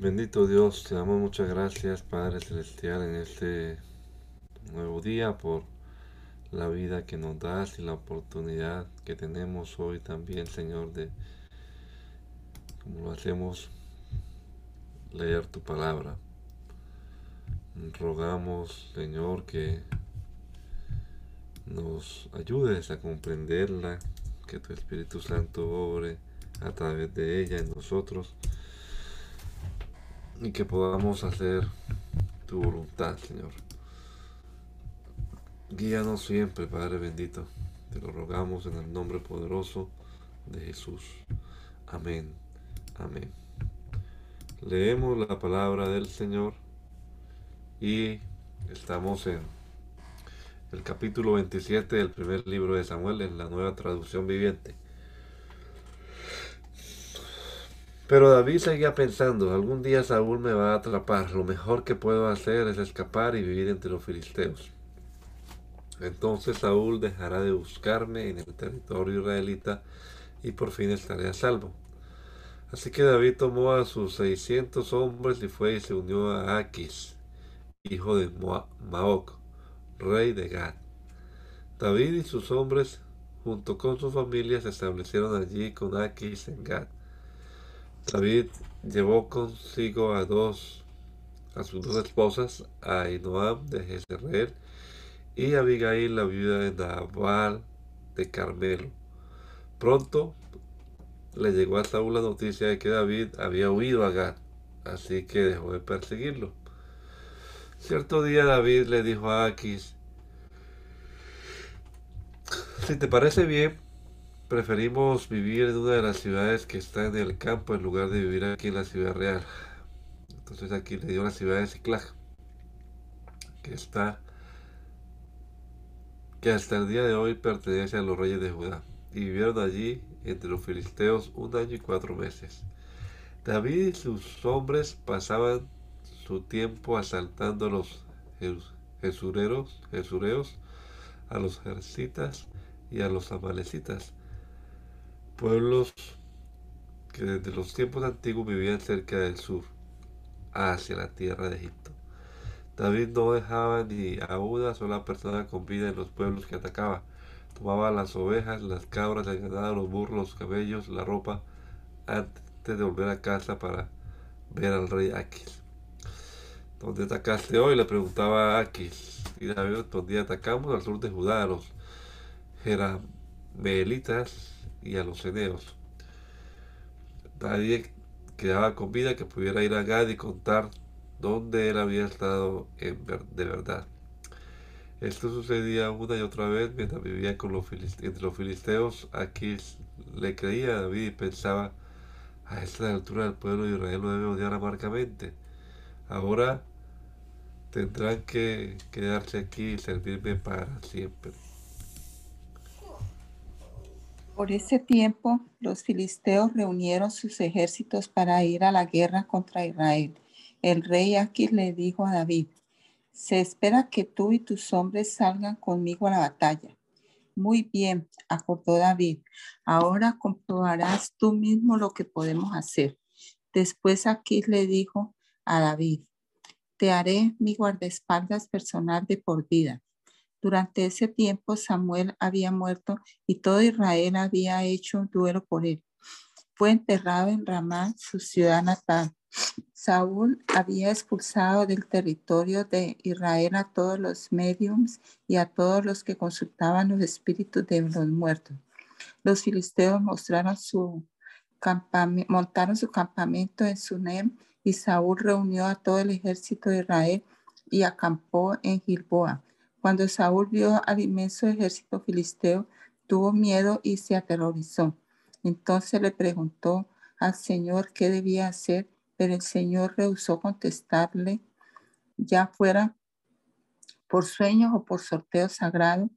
Bendito Dios, te damos muchas gracias Padre Celestial en este nuevo día por la vida que nos das y la oportunidad que tenemos hoy también Señor de, como lo hacemos, leer tu palabra. Rogamos Señor que nos ayudes a comprenderla, que tu Espíritu Santo obre a través de ella en nosotros y que podamos hacer tu voluntad, Señor. Guíanos siempre, Padre bendito. Te lo rogamos en el nombre poderoso de Jesús. Amén. Amén. Leemos la palabra del Señor y estamos en el capítulo 27 del primer libro de Samuel en la nueva traducción viviente. Pero David seguía pensando, algún día Saúl me va a atrapar, lo mejor que puedo hacer es escapar y vivir entre los filisteos. Entonces Saúl dejará de buscarme en el territorio israelita y por fin estaré a salvo. Así que David tomó a sus seiscientos hombres y fue y se unió a Aquis, hijo de Maoc, rey de Gad. David y sus hombres, junto con su familia, se establecieron allí con Aquis en Gad. David llevó consigo a dos, a sus dos esposas, a Inoam de Jezreel y a Abigail, la viuda de Nabal de Carmelo. Pronto le llegó a Saúl la noticia de que David había huido a Gad, así que dejó de perseguirlo. Cierto día David le dijo a Aquis, si te parece bien, Preferimos vivir en una de las ciudades que está en el campo en lugar de vivir aquí en la ciudad real. Entonces aquí le dio la ciudad de Ciclag, que está, que hasta el día de hoy pertenece a los reyes de Judá. Y vivieron allí entre los filisteos un año y cuatro meses. David y sus hombres pasaban su tiempo asaltando a los jesureros, jesureos, a los jercitas y a los amalecitas pueblos que desde los tiempos antiguos vivían cerca del sur, hacia la tierra de Egipto. David no dejaba ni a una sola persona con vida en los pueblos que atacaba. Tomaba las ovejas, las cabras, el ganado, los burros, los cabellos, la ropa, antes de volver a casa para ver al rey Aquis. ¿Dónde atacaste hoy? Le preguntaba a Aquis. Y David respondía, atacamos al sur de Judá, los Jeramelitas y a los eneos. Nadie quedaba con vida que pudiera ir a Gad y contar dónde él había estado en de verdad. Esto sucedía una y otra vez mientras vivía con los entre los filisteos. Aquí le creía a David y pensaba, a esta altura del pueblo de Israel lo debe odiar amargamente. Ahora tendrán que quedarse aquí y servirme para siempre. Por ese tiempo, los filisteos reunieron sus ejércitos para ir a la guerra contra Israel. El rey Aquis le dijo a David, se espera que tú y tus hombres salgan conmigo a la batalla. Muy bien, acordó David. Ahora comprobarás tú mismo lo que podemos hacer. Después Aquis le dijo a David, te haré mi guardaespaldas personal de por vida. Durante ese tiempo Samuel había muerto y todo Israel había hecho un duelo por él. Fue enterrado en Ramá, su ciudad natal. Saúl había expulsado del territorio de Israel a todos los mediums y a todos los que consultaban los espíritus de los muertos. Los filisteos mostraron su montaron su campamento en Sunem y Saúl reunió a todo el ejército de Israel y acampó en Gilboa Cuando Saúl vio al inmenso ejército filisteo, tuvo miedo y se aterrorizó. Entonces le preguntó al Señor qué debía hacer, pero el Señor rehusó contestarle, ya fuera por sueños o por sorteo sagrado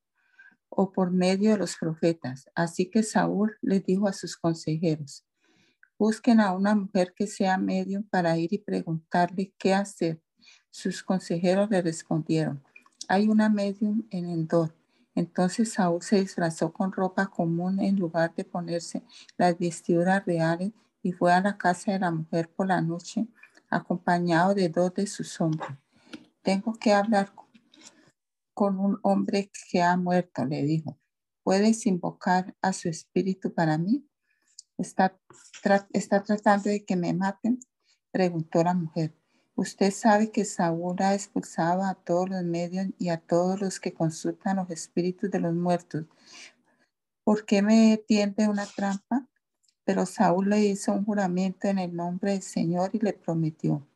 o por medio de los profetas. Así que Saúl le dijo a sus consejeros, busquen a una mujer que sea medium para ir y preguntarle qué hacer. Sus consejeros le respondieron, hay una medium en Endor. Entonces Saúl se disfrazó con ropa común en lugar de ponerse las vestiduras reales y fue a la casa de la mujer por la noche acompañado de dos de sus hombres. Tengo que hablar con un hombre que ha muerto, le dijo. ¿Puedes invocar a su espíritu para mí? ¿Está, está tratando de que me maten? Preguntó la mujer. Usted sabe que Saúl ha expulsado a todos los medios y a todos los que consultan los espíritus de los muertos. ¿Por qué me tiende una trampa? Pero Saúl le hizo un juramento en el nombre del Señor y le prometió.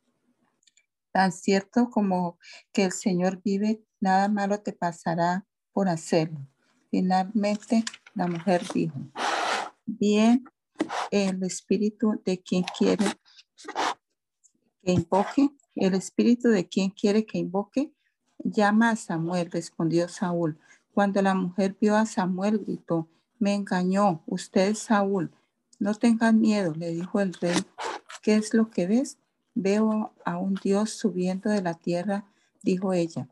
Tan cierto como que el Señor vive, nada malo te pasará por hacerlo. Finalmente la mujer dijo, bien, el espíritu de quien quiere que invoque, el espíritu de quien quiere que invoque, llama a Samuel, respondió Saúl. Cuando la mujer vio a Samuel, gritó, me engañó, usted Saúl. No tengan miedo, le dijo el rey. ¿Qué es lo que ves? Veo a un Dios subiendo de la tierra, dijo ella.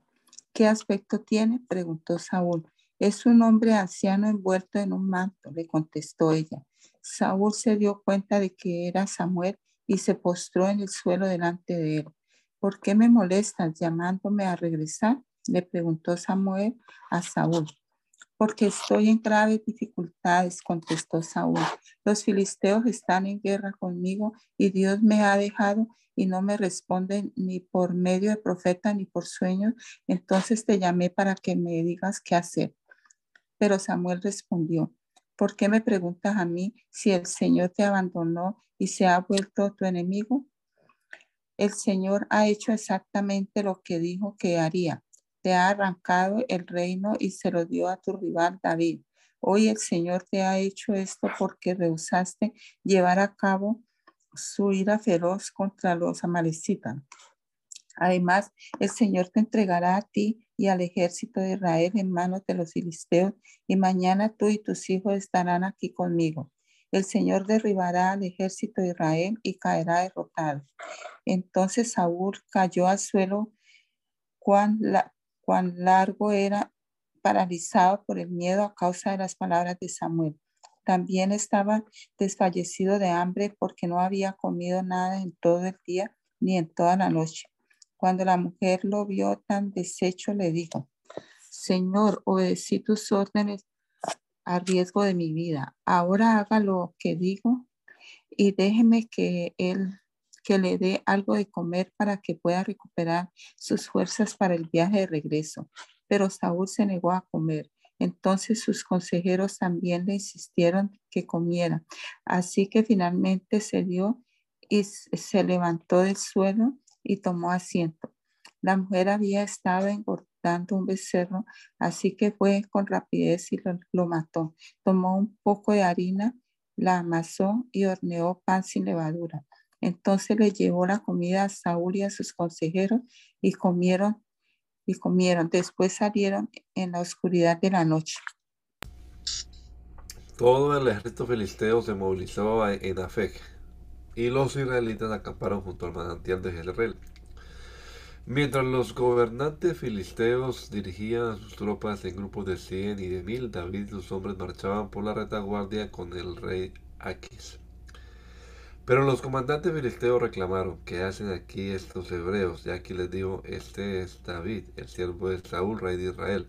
¿Qué aspecto tiene? preguntó Saúl. Es un hombre anciano envuelto en un manto, le contestó ella. Saúl se dio cuenta de que era Samuel y se postró en el suelo delante de él. ¿Por qué me molestas llamándome a regresar? le preguntó Samuel a Saúl. Porque estoy en graves dificultades, contestó Saúl. Los filisteos están en guerra conmigo y Dios me ha dejado y no me responden ni por medio de profeta ni por sueños, entonces te llamé para que me digas qué hacer. Pero Samuel respondió, ¿por qué me preguntas a mí si el Señor te abandonó y se ha vuelto tu enemigo? El Señor ha hecho exactamente lo que dijo que haría. Te ha arrancado el reino y se lo dio a tu rival David. Hoy el Señor te ha hecho esto porque rehusaste llevar a cabo su ira feroz contra los amalecitas. Además, el Señor te entregará a ti y al ejército de Israel en manos de los filisteos, y mañana tú y tus hijos estarán aquí conmigo. El Señor derribará al ejército de Israel y caerá derrotado. Entonces Saúl cayó al suelo, cuán, cuán largo era, paralizado por el miedo a causa de las palabras de Samuel. También estaba desfallecido de hambre porque no había comido nada en todo el día ni en toda la noche. Cuando la mujer lo vio tan deshecho, le dijo, Señor, obedecí tus órdenes a riesgo de mi vida. Ahora haga lo que digo y déjeme que él que le dé algo de comer para que pueda recuperar sus fuerzas para el viaje de regreso. Pero Saúl se negó a comer. Entonces sus consejeros también le insistieron que comiera. Así que finalmente se dio y se levantó del suelo y tomó asiento. La mujer había estado engordando un becerro, así que fue con rapidez y lo, mató. Tomó un poco de harina, la amasó y horneó pan sin levadura. Entonces le llevó la comida a Saúl y a sus consejeros y comieron y comieron. Después salieron en la oscuridad de la noche. Todo el ejército filisteo se movilizó en Afec y los israelitas acamparon junto al manantial de Jezreel. Mientras los gobernantes filisteos dirigían sus tropas en grupos de cien y de mil, David y sus hombres marchaban por la retaguardia con el rey Aquis. Pero los comandantes filisteos reclamaron, ¿qué hacen aquí estos hebreos? Y aquí les dijo, este es David, el siervo de Saúl, rey de Israel.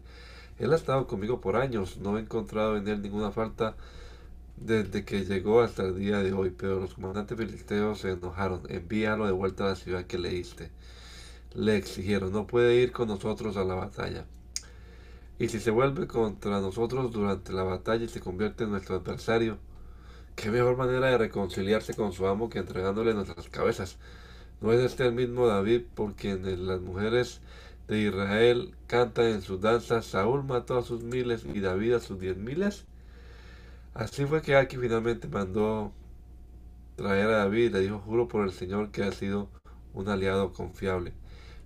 Él ha estado conmigo por años, no he encontrado en él ninguna falta desde que llegó hasta el día de hoy. Pero los comandantes filisteos se enojaron, envíalo de vuelta a la ciudad que leíste. Le exigieron, no puede ir con nosotros a la batalla. Y si se vuelve contra nosotros durante la batalla y se convierte en nuestro adversario, Qué mejor manera de reconciliarse con su amo que entregándole nuestras cabezas. ¿No es este el mismo David por quien las mujeres de Israel cantan en sus danzas, Saúl mató a sus miles y David a sus diez miles. Así fue que Aki finalmente mandó traer a David y le dijo, juro por el Señor que ha sido un aliado confiable.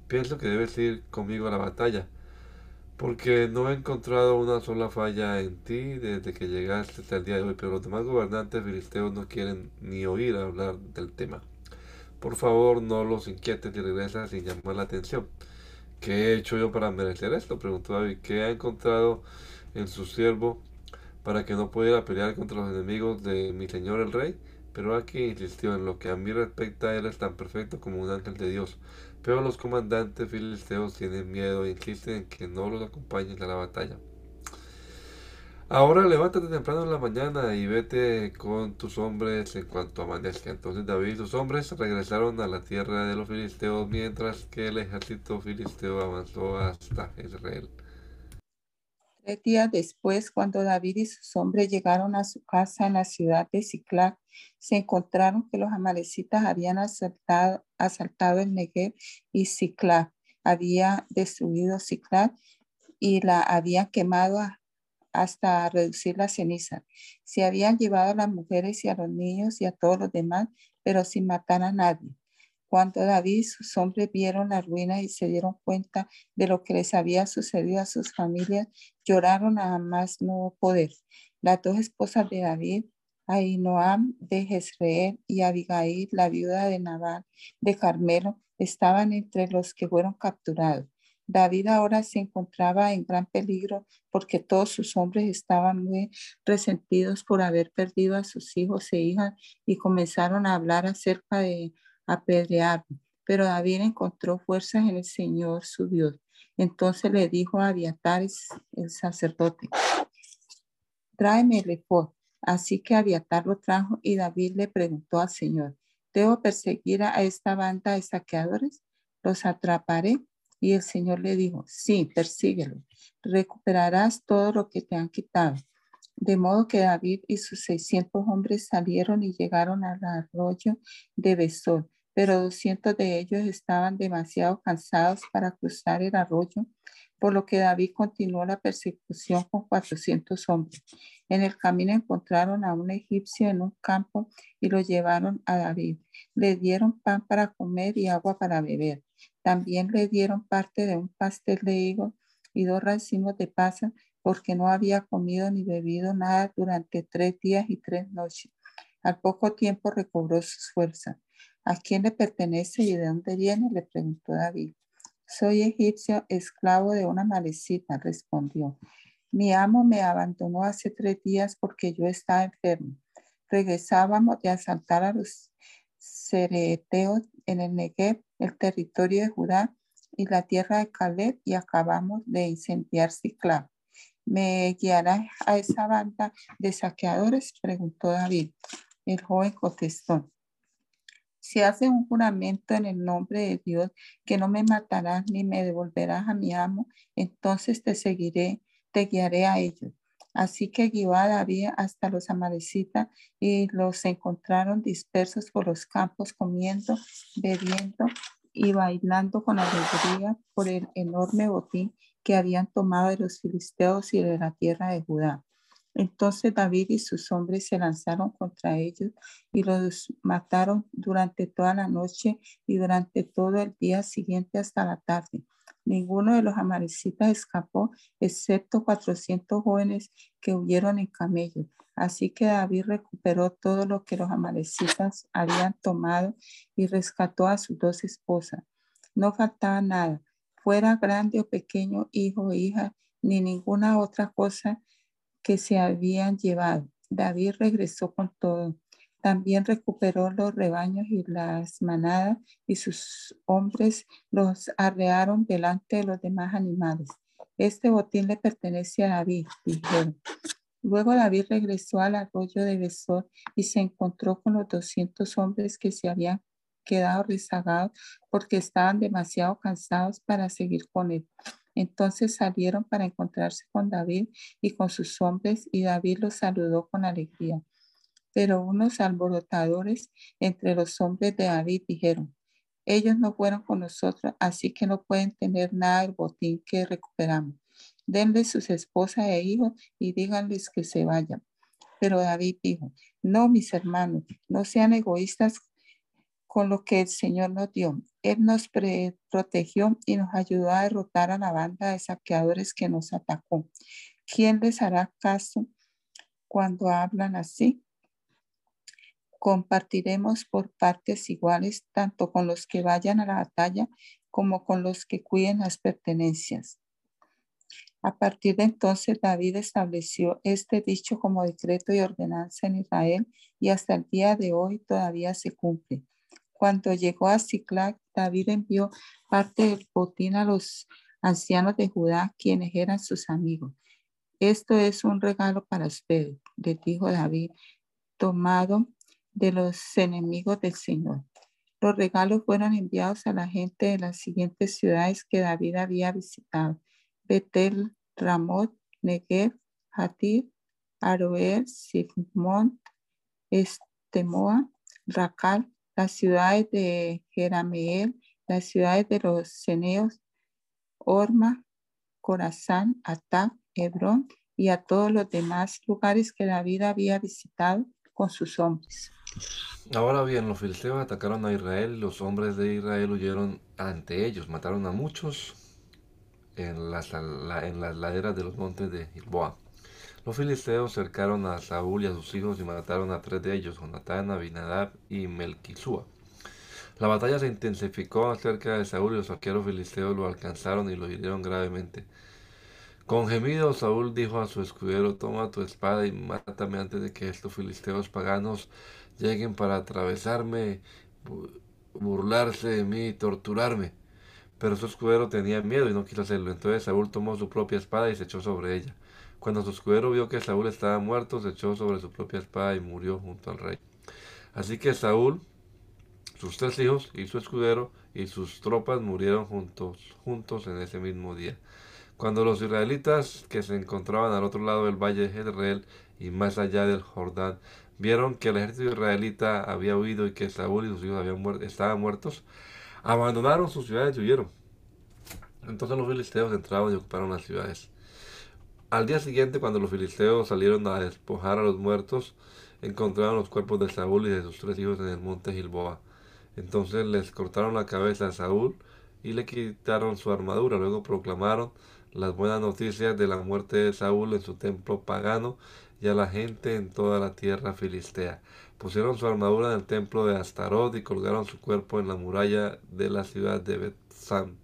Pienso que debes ir conmigo a la batalla, porque no he encontrado una sola falla en ti desde que llegaste hasta el día de hoy, pero los demás gobernantes filisteos no quieren ni oír hablar del tema. Por favor, no los inquietes y regresa sin llamar la atención. ¿Qué he hecho yo para merecer esto? Preguntó David. ¿Qué ha encontrado en su siervo para que no pudiera pelear contra los enemigos de mi señor el rey? Pero aquí insistió, en lo que a mí respecta, él es tan perfecto como un ángel de Dios. Pero los comandantes filisteos tienen miedo e insisten en que no los acompañen a la batalla. Ahora levántate temprano en la mañana y vete con tus hombres en cuanto amanezca. Entonces David y sus hombres regresaron a la tierra de los filisteos mientras que el ejército filisteo avanzó hasta Israel. Tres días después, cuando David y sus hombres llegaron a su casa en la ciudad de Ciclac, se encontraron que los amalecitas habían asaltado, asaltado el Negev y Ciclac. Había destruido Ciclac y la habían quemado hasta reducir la ceniza. Se habían llevado a las mujeres y a los niños y a todos los demás, pero sin matar a nadie. Cuando David y sus hombres vieron la ruina y se dieron cuenta de lo que les había sucedido a sus familias, lloraron a más no poder. Las dos esposas de David, Ainoam de Jezreel y Abigail, la viuda de Nabal de Carmelo, estaban entre los que fueron capturados. David ahora se encontraba en gran peligro porque todos sus hombres estaban muy resentidos por haber perdido a sus hijos e hijas y comenzaron a hablar acerca de apedrearlo. Pero David encontró fuerzas en el Señor su Dios. Entonces le dijo a Abiatar, el sacerdote, tráeme el efod. Así que Abiatar lo trajo y David le preguntó al Señor, ¿debo perseguir a esta banda de saqueadores? ¿Los atraparé? Y el Señor le dijo, sí, persíguelo, recuperarás todo lo que te han quitado. De modo que David y sus 600 hombres salieron y llegaron al arroyo de Besor, pero 200 de ellos estaban demasiado cansados para cruzar el arroyo, por lo que David continuó la persecución con 400 hombres. En el camino encontraron a un egipcio en un campo y lo llevaron a David. Le dieron pan para comer y agua para beber. También le dieron parte de un pastel de higo y dos racimos de pasa porque no había comido ni bebido nada durante tres días y tres noches. Al poco tiempo recobró sus fuerzas. ¿A quién le pertenece y de dónde viene? le preguntó David. Soy egipcio, esclavo de una malecita, respondió. Mi amo me abandonó hace tres días porque yo estaba enfermo. Regresábamos de asaltar a los cereteos en el Negev, el territorio de Judá y la tierra de Caleb y acabamos de incendiar Ciclab. ¿Me guiará a esa banda de saqueadores? Preguntó David. El joven contestó. Si hace un juramento en el nombre de Dios que no me matarás ni me devolverás a mi amo, entonces te seguiré, te guiaré a ellos. Así que guió a David hasta los amalecitas y los encontraron dispersos por los campos, comiendo, bebiendo y bailando con alegría por el enorme botín que habían tomado de los filisteos y de la tierra de Judá. Entonces David y sus hombres se lanzaron contra ellos y los mataron durante toda la noche y durante todo el día siguiente hasta la tarde. Ninguno de los amalecitas escapó, excepto 400 jóvenes que huyeron en camellos. Así que David recuperó todo lo que los amalecitas habían tomado y rescató a sus dos esposas. No faltaba nada, fuera grande o pequeño, hijo o hija, ni ninguna otra cosa que se habían llevado. David regresó con todo. También recuperó los rebaños y las manadas y sus hombres los arrearon delante de los demás animales. Este botín le pertenece a David, dijeron. Luego David regresó al arroyo de Besor y se encontró con los 200 hombres que se habían quedado rezagados porque estaban demasiado cansados para seguir con él. Entonces salieron para encontrarse con David y con sus hombres y David los saludó con alegría. Pero unos alborotadores entre los hombres de David dijeron, Ellos no fueron con nosotros, así que no pueden tener nada del botín que recuperamos. Denle sus esposas e hijos y díganles que se vayan. Pero David dijo, no, mis hermanos, no sean egoístas con lo que el Señor nos dio. Él nos protegió y nos ayudó a derrotar a la banda de saqueadores que nos atacó. ¿Quién les hará caso cuando hablan así? Compartiremos por partes iguales tanto con los que vayan a la batalla como con los que cuiden las pertenencias. A partir de entonces David estableció este dicho como decreto y ordenanza en Israel y hasta el día de hoy todavía se cumple. Cuando llegó a Ciclac, David envió parte del botín a los ancianos de Judá, quienes eran sus amigos. Esto es un regalo para ustedes, le dijo David, tomado de los enemigos del Señor. Los regalos fueron enviados a la gente de las siguientes ciudades que David había visitado. Betel, Ramot, Negev, Hatir, Aroer, Sifmont, Estemoa, Racal, las ciudades de Jerameel, las ciudades de los Ceneos, Orma, Corazán, Atac, Hebrón y a todos los demás lugares que David había visitado con sus hombres. Ahora bien, los filisteos atacaron a Israel los hombres de Israel huyeron ante ellos, mataron a muchos en las, en las laderas de los montes de Gilboa. Los filisteos cercaron a Saúl y a sus hijos y mataron a tres de ellos, Jonatán, Abinadab y Melquisúa. La batalla se intensificó cerca de Saúl y los arqueros filisteos lo alcanzaron y lo hirieron gravemente. Con gemido Saúl dijo a su escudero, toma tu espada y mátame antes de que estos filisteos paganos lleguen para atravesarme, burlarse de mí y torturarme. Pero su escudero tenía miedo y no quiso hacerlo. Entonces Saúl tomó su propia espada y se echó sobre ella. Cuando su escudero vio que Saúl estaba muerto, se echó sobre su propia espada y murió junto al rey. Así que Saúl, sus tres hijos y su escudero y sus tropas murieron juntos, juntos en ese mismo día. Cuando los israelitas que se encontraban al otro lado del valle de Jezreel y más allá del Jordán vieron que el ejército israelita había huido y que Saúl y sus hijos habían estaban muertos, Abandonaron sus ciudades y huyeron. Entonces los filisteos entraron y ocuparon las ciudades. Al día siguiente, cuando los filisteos salieron a despojar a los muertos, encontraron los cuerpos de Saúl y de sus tres hijos en el monte Gilboa. Entonces les cortaron la cabeza a Saúl y le quitaron su armadura. Luego proclamaron las buenas noticias de la muerte de Saúl en su templo pagano y a la gente en toda la tierra filistea. Pusieron su armadura en el templo de Astarot y colgaron su cuerpo en la muralla de la ciudad de Betzán.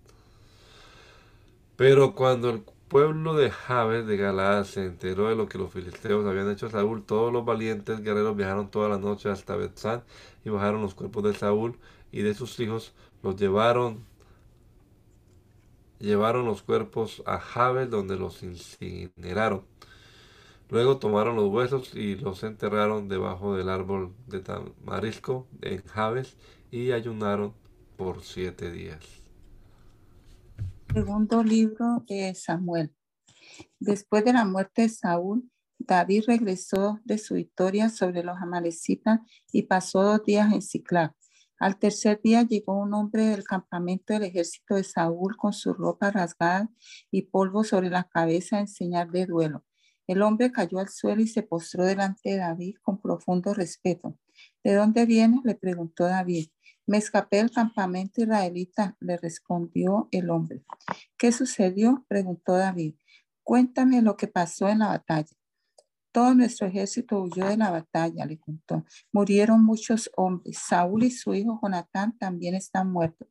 Pero cuando el pueblo de Jabes de Galaad se enteró de lo que los filisteos habían hecho a Saúl, todos los valientes guerreros viajaron toda la noche hasta Betzán y bajaron los cuerpos de Saúl y de sus hijos, los llevaron llevaron los cuerpos a Jabes donde los incineraron. Luego tomaron los huesos y los enterraron debajo del árbol de tamarisco en Jabes y ayunaron por siete días. Segundo libro de Samuel. Después de la muerte de Saúl, David regresó de su victoria sobre los amalecitas y pasó dos días en Ciclac. Al tercer día llegó un hombre del campamento del ejército de Saúl con su ropa rasgada y polvo sobre la cabeza en señal de duelo. El hombre cayó al suelo y se postró delante de David con profundo respeto. ¿De dónde vienes? le preguntó David. Me escapé del campamento israelita, le respondió el hombre. ¿Qué sucedió? preguntó David. Cuéntame lo que pasó en la batalla. Todo nuestro ejército huyó de la batalla, le contó. Murieron muchos hombres. Saúl y su hijo Jonatán también están muertos.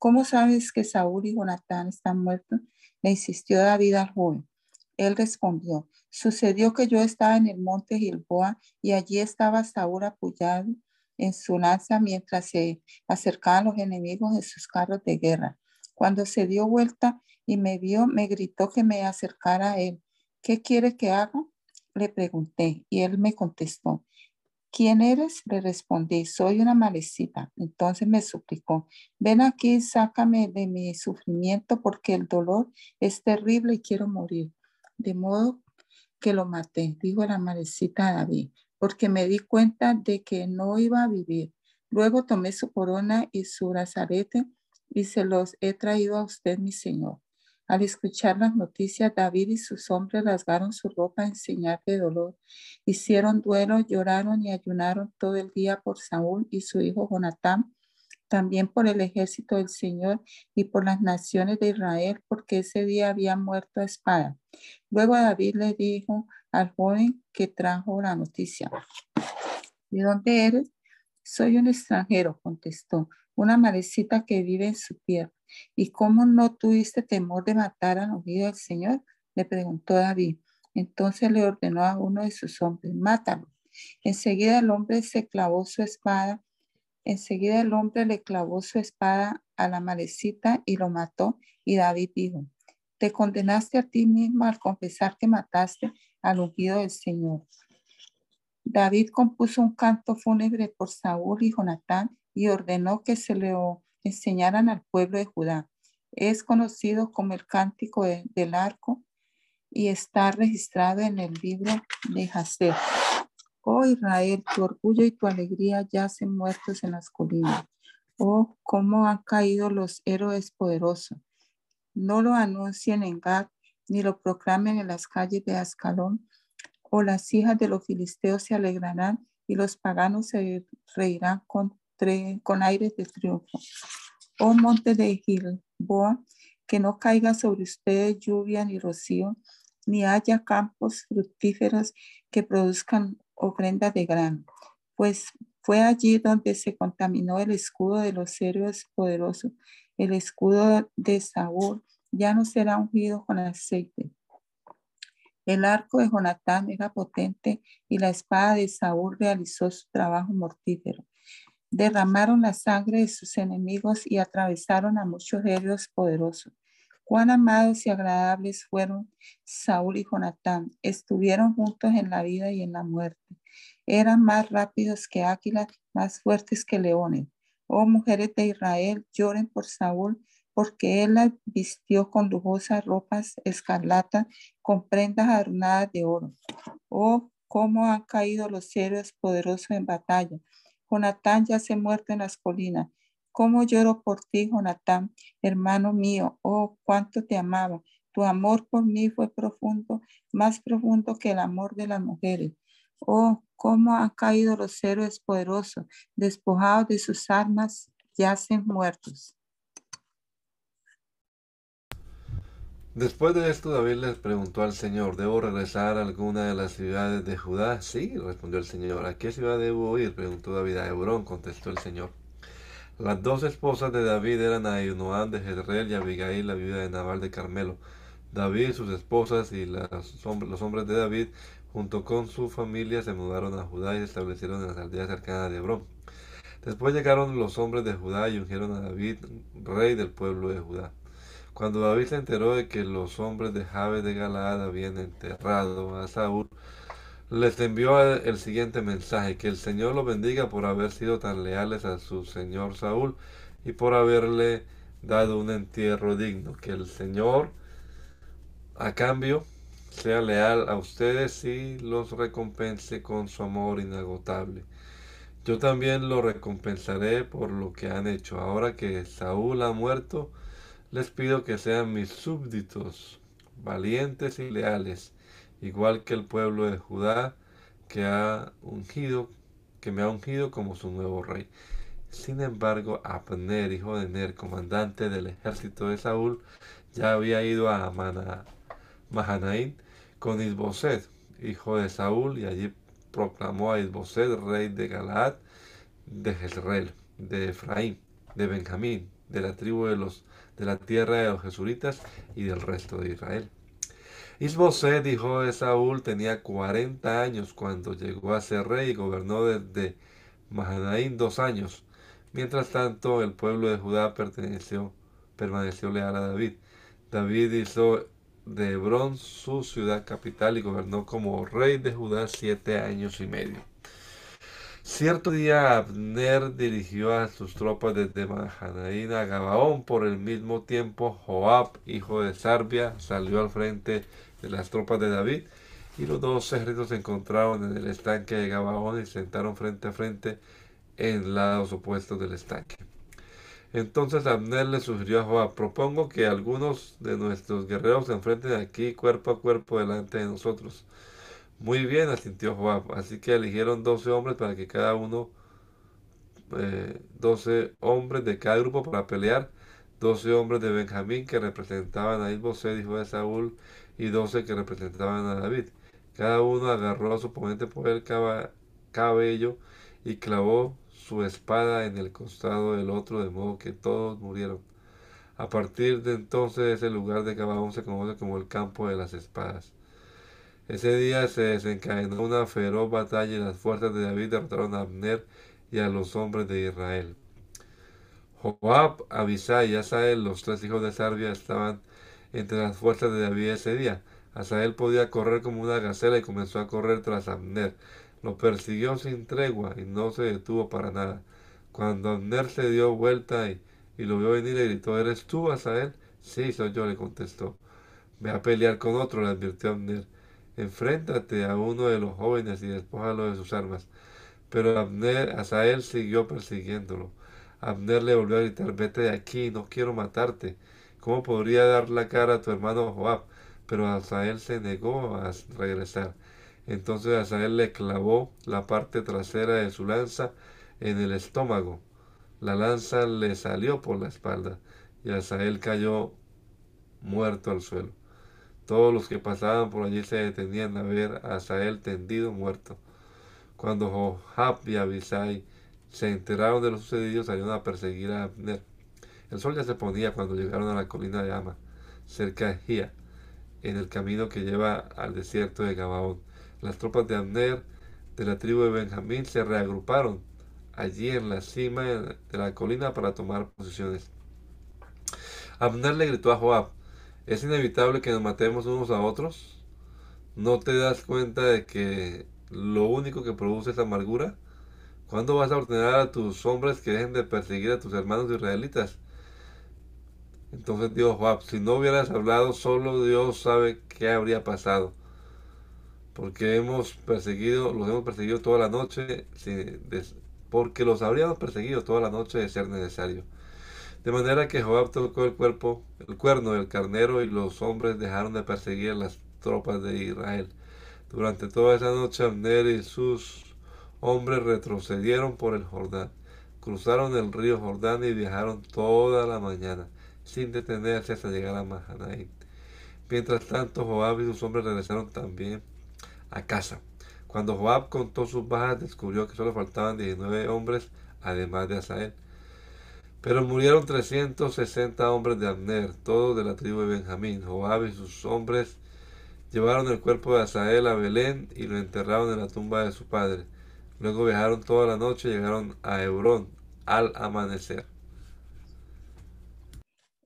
¿Cómo sabes que Saúl y Jonatán están muertos? Le insistió David al joven. Él respondió, sucedió que yo estaba en el monte Gilboa y allí estaba Saúl apoyado en su lanza mientras se acercaban los enemigos en sus carros de guerra. Cuando se dio vuelta y me vio, me gritó que me acercara a él. ¿Qué quiere que haga? Le pregunté y él me contestó. ¿Quién eres? Le respondí, soy una malecita. Entonces me suplicó, ven aquí, sácame de mi sufrimiento porque el dolor es terrible y quiero morir de modo que lo maté, dijo la marecita David, porque me di cuenta de que no iba a vivir. Luego tomé su corona y su brazalete y se los he traído a usted, mi señor. Al escuchar las noticias, David y sus hombres rasgaron su ropa en señal de dolor. Hicieron duelo, lloraron y ayunaron todo el día por Saúl y su hijo Jonatán, también por el ejército del Señor y por las naciones de Israel, porque ese día había muerto a espada. Luego David le dijo al joven que trajo la noticia, ¿de dónde eres? Soy un extranjero, contestó, una marecita que vive en su tierra. ¿Y cómo no tuviste temor de matar al ungido del Señor? Le preguntó David. Entonces le ordenó a uno de sus hombres, mátalo. Enseguida el hombre se clavó su espada. Enseguida el hombre le clavó su espada a la malecita y lo mató. Y David dijo, te condenaste a ti mismo al confesar que mataste al ungido del Señor. David compuso un canto fúnebre por Saúl y Jonatán y ordenó que se le enseñaran al pueblo de Judá. Es conocido como el cántico del arco y está registrado en el libro de Hazer. Oh Israel, tu orgullo y tu alegría yacen muertos en las colinas. Oh, cómo han caído los héroes poderosos. No lo anuncien en Gad, ni lo proclamen en las calles de Ascalón, o las hijas de los filisteos se alegrarán y los paganos se reirán con, con aires de triunfo. Oh monte de Gilboa, que no caiga sobre ustedes lluvia ni rocío, ni haya campos fructíferos que produzcan ofrendas de grano, pues fue allí donde se contaminó el escudo de los héroes poderosos. El escudo de Saúl ya no será ungido con aceite, el arco de Jonatán era potente y la espada de Saúl realizó su trabajo mortífero. Derramaron la sangre de sus enemigos y atravesaron a muchos héroes poderosos. Cuán amados y agradables fueron Saúl y Jonatán. Estuvieron juntos en la vida y en la muerte. Eran más rápidos que águilas, más fuertes que leones. Oh mujeres de Israel, lloren por Saúl porque él la vistió con lujosas ropas escarlata, con prendas adornadas de oro. Oh, cómo han caído los héroes poderosos en batalla. Jonatán ya se muerto en las colinas. Cómo lloro por ti, Jonatán, hermano mío. Oh, cuánto te amaba. Tu amor por mí fue profundo, más profundo que el amor de las mujeres. Oh, cómo han caído los héroes poderosos, despojados de sus armas, yacen muertos. Después de esto, David les preguntó al Señor, ¿debo regresar a alguna de las ciudades de Judá? Sí, respondió el Señor. ¿A qué ciudad debo ir? preguntó David. A Hebrón, contestó el Señor. Las dos esposas de David eran Ahinoam de Jezreel y Abigail, la viuda de Nabal de Carmelo. David, sus esposas y los hombres de David, junto con su familia, se mudaron a Judá y se establecieron en las aldeas cercanas de Hebrón. Después llegaron los hombres de Judá y ungieron a David, rey del pueblo de Judá. Cuando David se enteró de que los hombres de Jabes de Galaad habían enterrado a Saúl, les envió el siguiente mensaje, que el Señor lo bendiga por haber sido tan leales a su señor Saúl y por haberle dado un entierro digno, que el Señor a cambio sea leal a ustedes y los recompense con su amor inagotable. Yo también lo recompensaré por lo que han hecho. Ahora que Saúl ha muerto, les pido que sean mis súbditos, valientes y leales, igual que el pueblo de Judá que ha ungido, que me ha ungido como su nuevo rey. Sin embargo, Abner, hijo de Ner, comandante del ejército de Saúl, ya había ido a Mahanaim con Isboset, hijo de Saúl, y allí proclamó a Isboset rey de Galaad, de Jezreel, de Efraín, de Benjamín, de la tribu de los de la tierra de los jesuritas y del resto de Israel. Isboset, hijo de Saúl, tenía 40 años cuando llegó a ser rey y gobernó desde Mahanaim dos años. Mientras tanto, el pueblo de Judá perteneció, permaneció leal a David. David hizo de Hebrón su ciudad capital y gobernó como rey de Judá siete años y medio. Cierto día Abner dirigió a sus tropas desde Mahanaim a Gabaón. Por el mismo tiempo, Joab, hijo de Sarbia, salió al frente de las tropas de David. Y los dos ejércitos se encontraron en el estanque de Gabaón y se sentaron frente a frente en lados opuestos del estanque. Entonces Abner le sugirió a Joab, propongo que algunos de nuestros guerreros se enfrenten aquí cuerpo a cuerpo delante de nosotros. Muy bien, asintió Joab, así que eligieron doce hombres para que cada uno, eh, doce hombres de cada grupo para pelear, doce hombres de Benjamín que representaban a Isbosé, hijo de Saúl, y doce que representaban a David. Cada uno agarró a su oponente por el cabello y clavó su espada en el costado del otro, de modo que todos murieron. A partir de entonces ese lugar de Gabaón se conoce como el campo de las espadas. Ese día se desencadenó una feroz batalla y las fuerzas de David derrotaron a Abner y a los hombres de Israel. Joab, Abisai y Asael, los tres hijos de Sarbia, estaban entre las fuerzas de David ese día. Asael podía correr como una gacela y comenzó a correr tras Abner. Lo persiguió sin tregua y no se detuvo para nada. Cuando Abner se dio vuelta y, lo vio venir, le gritó, ¿eres tú, Asael? Sí, soy yo, le contestó. Ve a pelear con otro, le advirtió Abner. Enfréntate a uno de los jóvenes y despójalo de sus armas. Pero Abner, Asael siguió persiguiéndolo. Abner le volvió a gritar, vete de aquí, no quiero matarte. ¿Cómo podría dar la cara a tu hermano Joab? Pero Asael se negó a regresar. Entonces Asael le clavó la parte trasera de su lanza en el estómago. La lanza le salió por la espalda y Asael cayó muerto al suelo. Todos los que pasaban por allí se detenían a ver a Asael tendido muerto. Cuando Joab y Abisai se enteraron de lo sucedido, salieron a perseguir a Abner. El sol ya se ponía cuando llegaron a la colina de Ama, cerca de Gia, en el camino que lleva al desierto de Gabaón. Las tropas de Abner de la tribu de Benjamín se reagruparon allí en la cima de la colina para tomar posiciones. Abner le gritó a Joab, ¿es inevitable que nos matemos unos a otros? ¿No te das cuenta de que lo único que produce es amargura? ¿Cuándo vas a ordenar a tus hombres que dejen de perseguir a tus hermanos israelitas? Entonces dijo Joab, si no hubieras hablado, solo Dios sabe qué habría pasado. Porque hemos perseguido, los hemos perseguido toda la noche, porque los habríamos perseguido toda la noche de ser necesario. De manera que Joab tocó el cuerpo, el cuerno del carnero y los hombres dejaron de perseguir las tropas de Israel. Durante toda esa noche Abner y sus hombres retrocedieron por el Jordán, cruzaron el río Jordán y viajaron toda la mañana, sin detenerse hasta llegar a Mahanaim. Mientras tanto, Joab y sus hombres regresaron también a casa. Cuando Joab contó sus bajas, descubrió que solo faltaban 19 hombres, además de Asael. Pero murieron 360 hombres de Abner, todos de la tribu de Benjamín. Joab y sus hombres llevaron el cuerpo de Asael a Belén y lo enterraron en la tumba de su padre. Luego viajaron toda la noche y llegaron a Hebrón al amanecer.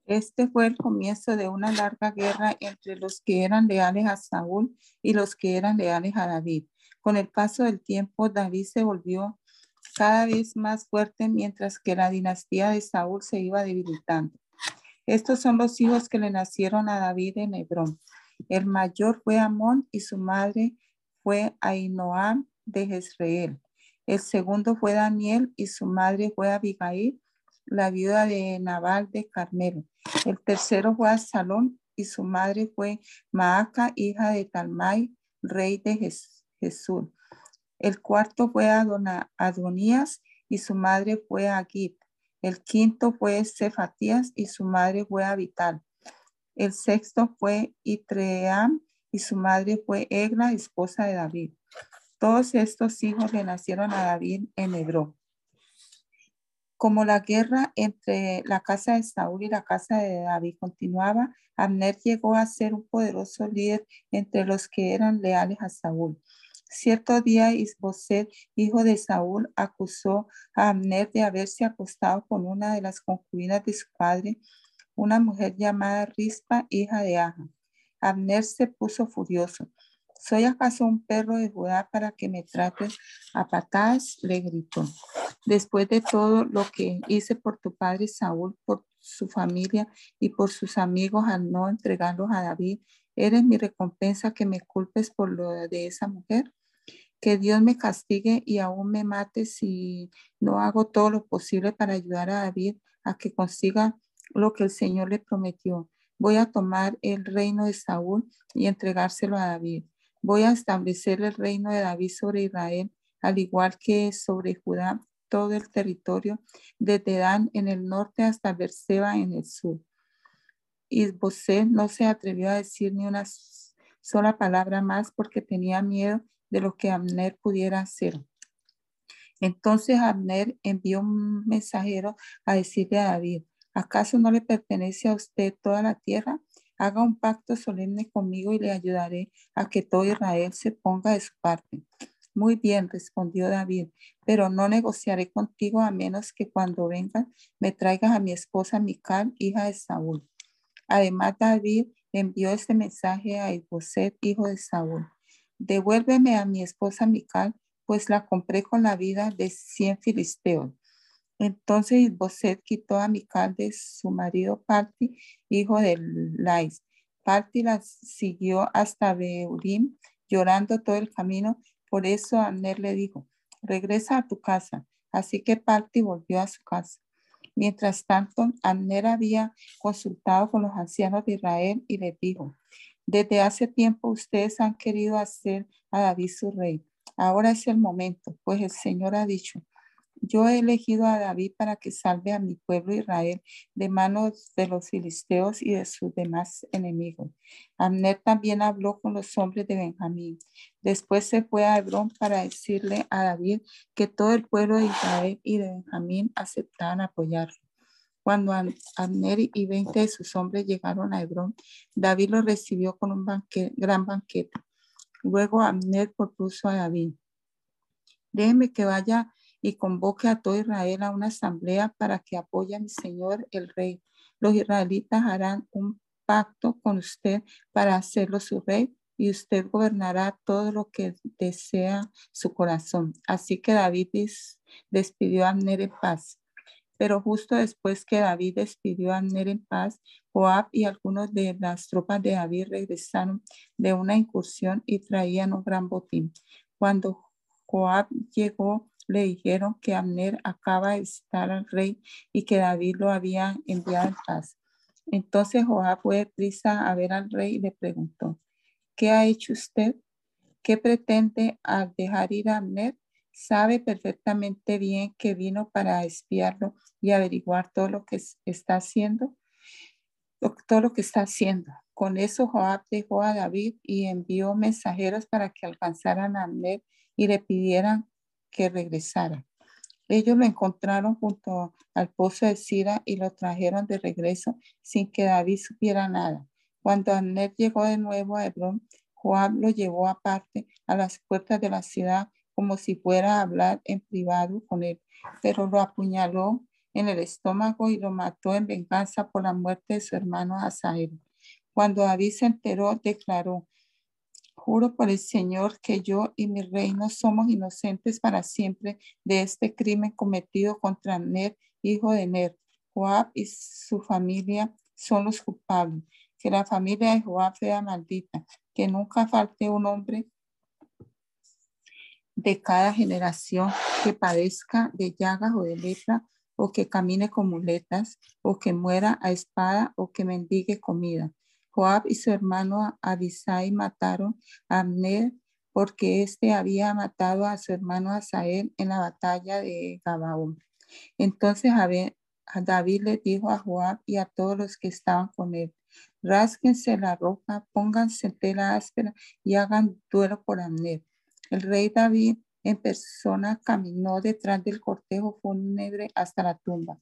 Este fue el comienzo de una larga guerra entre los que eran leales a Saúl y los que eran leales a David. Con el paso del tiempo, David se volvió cada vez más fuerte mientras que la dinastía de Saúl se iba debilitando. Estos son los hijos que le nacieron a David en Hebrón. El mayor fue Amón y su madre fue Ainoam de Jezreel. El segundo fue Daniel y su madre fue Abigail, la viuda de Nabal de Carmelo. El tercero fue Absalón y su madre fue Maaca, hija de Talmai, rey de Jesús. El cuarto fue Adonías y su madre fue Agit. El quinto fue Cefatías y su madre fue Abital. El sexto fue Itream y su madre fue Egla, esposa de David. Todos estos hijos le nacieron a David en Hebrón. Como la guerra entre la casa de Saúl y la casa de David continuaba, Abner llegó a ser un poderoso líder entre los que eran leales a Saúl. Cierto día Isboset, hijo de Saúl, acusó a Abner de haberse acostado con una de las concubinas de su padre, una mujer llamada Rispa, hija de Aja. Abner se puso furioso. ¿Soy acaso un perro de Judá para que me trates a patadas? Le gritó. Después de todo lo que hice por tu padre Saúl, por su familia y por sus amigos al no entregarlos a David, ¿eres mi recompensa que me culpes por lo de esa mujer? Que Dios me castigue y aún me mate si no hago todo lo posible para ayudar a David a que consiga lo que el Señor le prometió. Voy a tomar el reino de Saúl y entregárselo a David. Voy a establecer el reino de David sobre Israel, al igual que sobre Judá, todo el territorio, desde Dan en el norte hasta Berseba en el sur. Y Bosé no se atrevió a decir ni una sola palabra más porque tenía miedo de lo que Abner pudiera hacer. Entonces Abner envió un mensajero a decirle a David, ¿acaso no le pertenece a usted toda la tierra? Haga un pacto solemne conmigo y le ayudaré a que todo Israel se ponga de su parte. Muy bien, respondió David, pero no negociaré contigo a menos que cuando vengas me traigas a mi esposa Mical, hija de Saúl. Además, David envió este mensaje a Isboset, hijo de Saúl. Devuélveme a mi esposa Mical, pues la compré con la vida de cien filisteos. Entonces Isboset quitó a Mical de su marido Parti, hijo de Lais. Parti la siguió hasta Beurim, llorando todo el camino. Por eso Abner le dijo, regresa a tu casa. Así que Parti volvió a su casa. Mientras tanto, Abner había consultado con los ancianos de Israel y les dijo, desde hace tiempo ustedes han querido hacer a David su rey. Ahora es el momento, pues el Señor ha dicho, yo he elegido a David para que salve a mi pueblo Israel de manos de los filisteos y de sus demás enemigos. Amner también habló con los hombres de Benjamín. Después se fue a Hebrón para decirle a David que todo el pueblo de Israel y de Benjamín aceptaban apoyarlo. Cuando Abner y veinte de sus hombres llegaron a Hebrón, David los recibió con un gran banquete. Luego Abner propuso a David, déjeme que vaya y convoque a todo Israel a una asamblea para que apoye a mi señor el rey. Los israelitas harán un pacto con usted para hacerlo su rey y usted gobernará todo lo que desea su corazón. Así que David despidió a Abner en paz. Pero justo después que David despidió a Abner en paz, Joab y algunos de las tropas de David regresaron de una incursión y traían un gran botín. Cuando Joab llegó, le dijeron que Abner acaba de visitar al rey y que David lo había enviado en paz. Entonces Joab fue prisa a ver al rey y le preguntó, ¿qué ha hecho usted? ¿Qué pretende al dejar ir a Abner? sabe perfectamente bien que vino para espiarlo y averiguar todo lo que está haciendo, todo lo que está haciendo. Con eso Joab dejó a David y envió mensajeros para que alcanzaran a Abner y le pidieran que regresara. Ellos lo encontraron junto al pozo de Sira y lo trajeron de regreso sin que David supiera nada. Cuando Abner llegó de nuevo a Hebrón, Joab lo llevó aparte a las puertas de la ciudad como si fuera a hablar en privado con él, pero lo apuñaló en el estómago y lo mató en venganza por la muerte de su hermano Asael. Cuando David se enteró, declaró, juro por el Señor que yo y mi reino somos inocentes para siempre de este crimen cometido contra Ner, hijo de Ner. Joab y su familia son los culpables. Que la familia de Joab sea maldita. Que nunca falte un hombre de cada generación que padezca de llagas o de lepra, o que camine con muletas, o que muera a espada, o que mendigue comida. Joab y su hermano Abisai mataron a Abner porque éste había matado a su hermano Asael en la batalla de Gabaón. Entonces David le dijo a Joab y a todos los que estaban con él, rásquense la ropa, pónganse tela áspera y hagan duelo por Abner el rey David en persona caminó detrás del cortejo fúnebre hasta la tumba.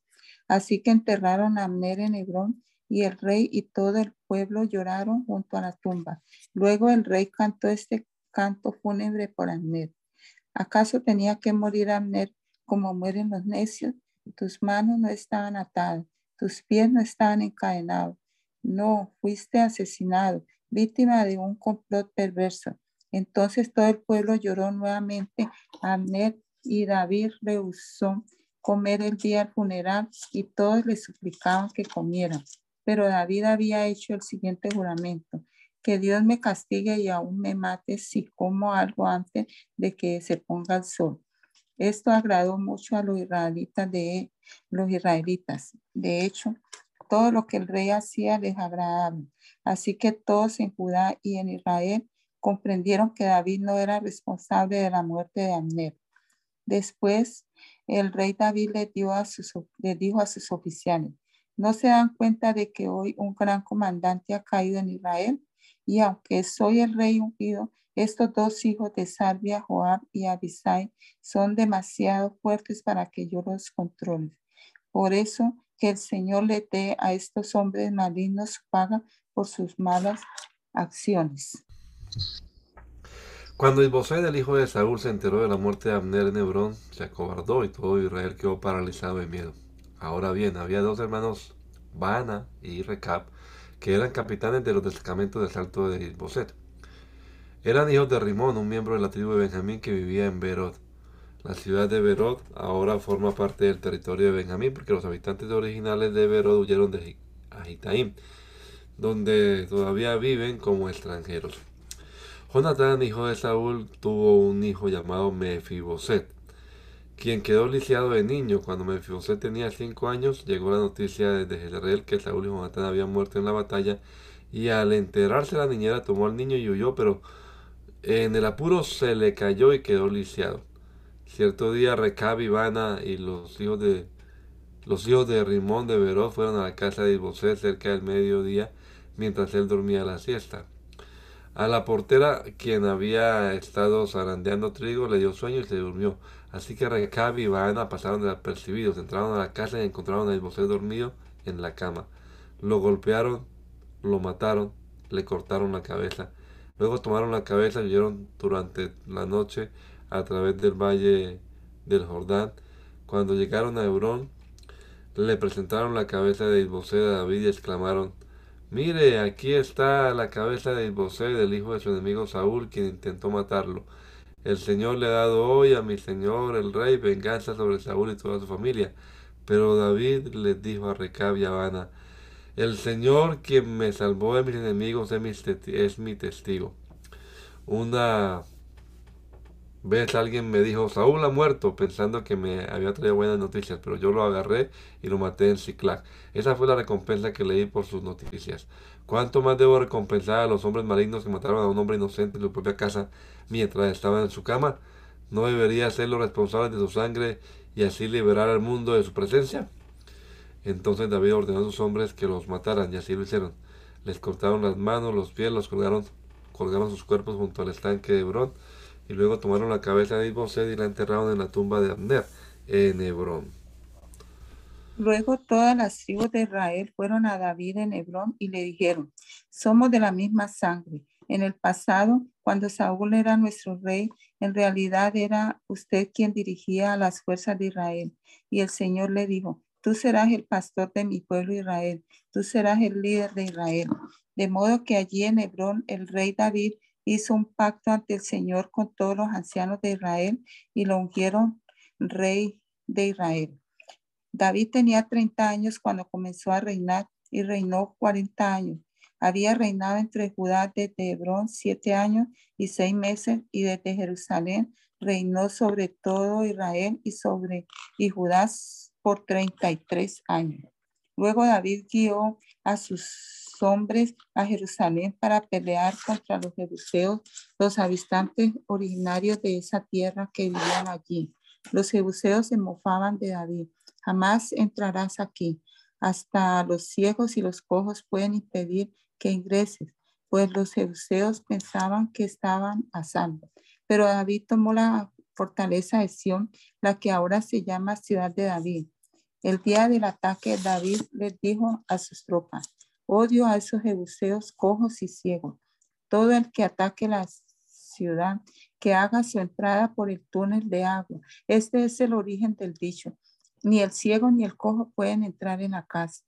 Así que enterraron a Abner en Hebrón y el rey y todo el pueblo lloraron junto a la tumba. Luego el rey cantó este canto fúnebre por Abner. ¿Acaso tenía que morir Abner como mueren los necios? Tus manos no estaban atadas, tus pies no estaban encadenados. No, fuiste asesinado, víctima de un complot perverso. Entonces todo el pueblo lloró nuevamente. Abner y David rehusó comer el día del funeral y todos le suplicaban que comieran. Pero David había hecho el siguiente juramento. que Dios me castigue y aún me mate si como algo antes de que se ponga el sol. Esto agradó mucho a los israelitas de los israelitas. De hecho, todo lo que el rey hacía les agradaba. Así que todos en Judá y en Israel comprendieron que David no era responsable de la muerte de Abner. Después, el rey David le, dio a sus, le dijo a sus oficiales, ¿no se dan cuenta de que hoy un gran comandante ha caído en Israel? Y aunque soy el rey ungido, estos dos hijos de Salvia, Joab y Abisai, son demasiado fuertes para que yo los controle. Por eso que el Señor le dé a estos hombres malignos paga por sus malas acciones. Cuando Isboset, el hijo de Saúl, se enteró de la muerte de Abner en Hebrón, se acobardó y todo Israel quedó paralizado de miedo. Ahora bien, había dos hermanos, Baana y Recab, que eran capitanes de los destacamentos del salto de Isboset. Eran hijos de Rimón, un miembro de la tribu de Benjamín que vivía en Berod. La ciudad de Berod ahora forma parte del territorio de Benjamín porque los habitantes originales de Berod huyeron de Agitaim, donde todavía viven como extranjeros. Jonatán, hijo de Saúl, tuvo un hijo llamado Mefiboset, quien quedó lisiado de niño. Cuando Mefiboset tenía cinco años, llegó la noticia desde Jezreel que Saúl y Jonatán habían muerto en la batalla, y al enterarse la niñera tomó al niño y huyó, pero en el apuro se le cayó y quedó lisiado. Cierto día Recab y Vana y los hijos de los hijos de Rimón de Veró fueron a la casa de Isboset cerca del mediodía mientras él dormía la siesta. A la portera, quien había estado zarandeando trigo, le dio sueño y se durmió. Así que Recab y Baana pasaron desapercibidos, entraron a la casa y encontraron a Isboset dormido en la cama. Lo golpearon, lo mataron, le cortaron la cabeza. Luego tomaron la cabeza y huyeron durante la noche a través del valle del Jordán. Cuando llegaron a Hebrón, le presentaron la cabeza de Isboset a David y exclamaron, Mire, aquí está la cabeza de Isbosé, del hijo de su enemigo Saúl, quien intentó matarlo. El Señor le ha dado hoy a mi Señor el rey venganza sobre Saúl y toda su familia. Pero David les dijo a Recab y a Habana, el Señor quien me salvó de mis enemigos es mi testigo. Una Ves, alguien me dijo, Saúl ha muerto, pensando que me había traído buenas noticias, pero yo lo agarré y lo maté en Ciclac. Esa fue la recompensa que leí por sus noticias. ¿Cuánto más debo recompensar a los hombres malignos que mataron a un hombre inocente en su propia casa mientras estaban en su cama? ¿No debería ser los responsables de su sangre y así liberar al mundo de su presencia? Entonces David ordenó a sus hombres que los mataran y así lo hicieron. Les cortaron las manos, los pies, los colgaron, colgaron sus cuerpos junto al estanque de Hebrón y luego tomaron la cabeza de Isboset y la enterraron en la tumba de Abner en Hebrón. Luego todas las tribus de Israel fueron a David en Hebrón y le dijeron, somos de la misma sangre. En el pasado, cuando Saúl era nuestro rey, en realidad era usted quien dirigía a las fuerzas de Israel. Y el Señor le dijo, tú serás el pastor de mi pueblo Israel, tú serás el líder de Israel. De modo que allí en Hebrón el rey David hizo un pacto ante el Señor con todos los ancianos de Israel y lo ungieron rey de Israel. David tenía 30 años cuando comenzó a reinar y reinó 40 años. Había reinado entre Judá desde Hebrón siete años y seis meses y desde Jerusalén reinó sobre todo Israel y sobre y Judá por 33 años. Luego David guió a sus hombres a Jerusalén para pelear contra los jebuseos, los habitantes originarios de esa tierra que vivían allí. Los jebuseos se mofaban de David. Jamás entrarás aquí. Hasta los ciegos y los cojos pueden impedir que ingreses, pues los jebuseos pensaban que estaban a salvo. Pero David tomó la fortaleza de Sión, la que ahora se llama ciudad de David. El día del ataque, David les dijo a sus tropas, Odio a esos jebuseos cojos y ciegos. Todo el que ataque la ciudad, que haga su entrada por el túnel de agua. Este es el origen del dicho. Ni el ciego ni el cojo pueden entrar en la casa.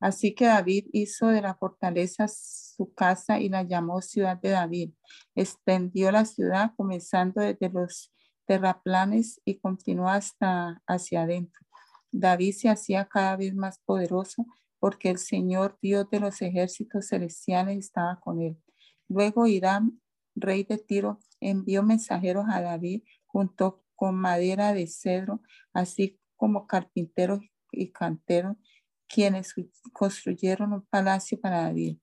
Así que David hizo de la fortaleza su casa y la llamó ciudad de David. Extendió la ciudad comenzando desde los terraplanes y continuó hasta hacia adentro. David se hacía cada vez más poderoso porque el Señor Dios de los ejércitos celestiales estaba con él. Luego Irán, rey de Tiro, envió mensajeros a David junto con madera de cedro, así como carpinteros y canteros, quienes construyeron un palacio para David.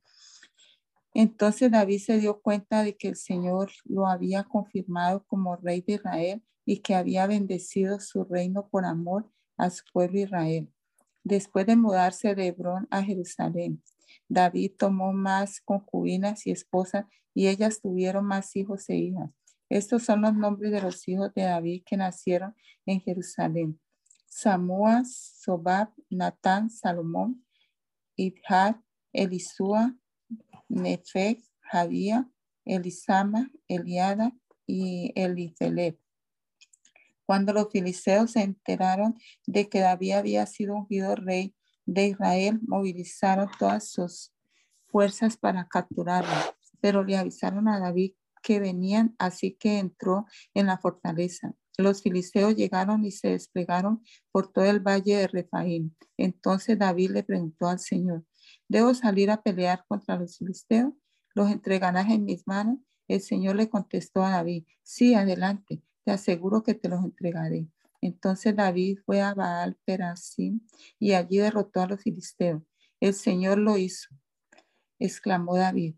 Entonces David se dio cuenta de que el Señor lo había confirmado como rey de Israel y que había bendecido su reino por amor a su pueblo Israel. Después de mudarse de Hebrón a Jerusalén, David tomó más concubinas y esposas y ellas tuvieron más hijos e hijas. Estos son los nombres de los hijos de David que nacieron en Jerusalén. Samúa, Sobab, Natán, Salomón, Ibhar, Elisúa, Nefeg, Jadía, Elisama, Eliada y Elifelet. Cuando los filisteos se enteraron de que David había sido ungido rey de Israel, movilizaron todas sus fuerzas para capturarlo, pero le avisaron a David que venían, así que entró en la fortaleza. Los filisteos llegaron y se desplegaron por todo el valle de Refaim. Entonces David le preguntó al Señor, ¿debo salir a pelear contra los filisteos? ¿Los entregarás en mis manos? El Señor le contestó a David, sí, adelante, te aseguro que te los entregaré. Entonces David fue a Baal Perasim y allí derrotó a los filisteos. El Señor lo hizo, exclamó David.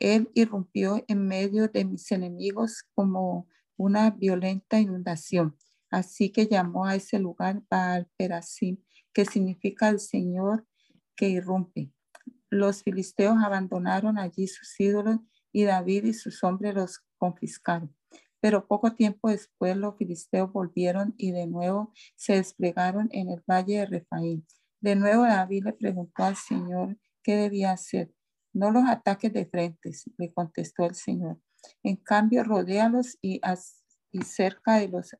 Él irrumpió en medio de mis enemigos como una violenta inundación. Así que llamó a ese lugar Baal Perasim, que significa el Señor que irrumpe. Los filisteos abandonaron allí sus ídolos y David y sus hombres los confiscaron. Pero poco tiempo después los filisteos volvieron y de nuevo se desplegaron en el valle de Refaín. De nuevo David le preguntó al Señor qué debía hacer. No los ataques de frente, le contestó el Señor. En cambio, rodéalos y, y cerca de los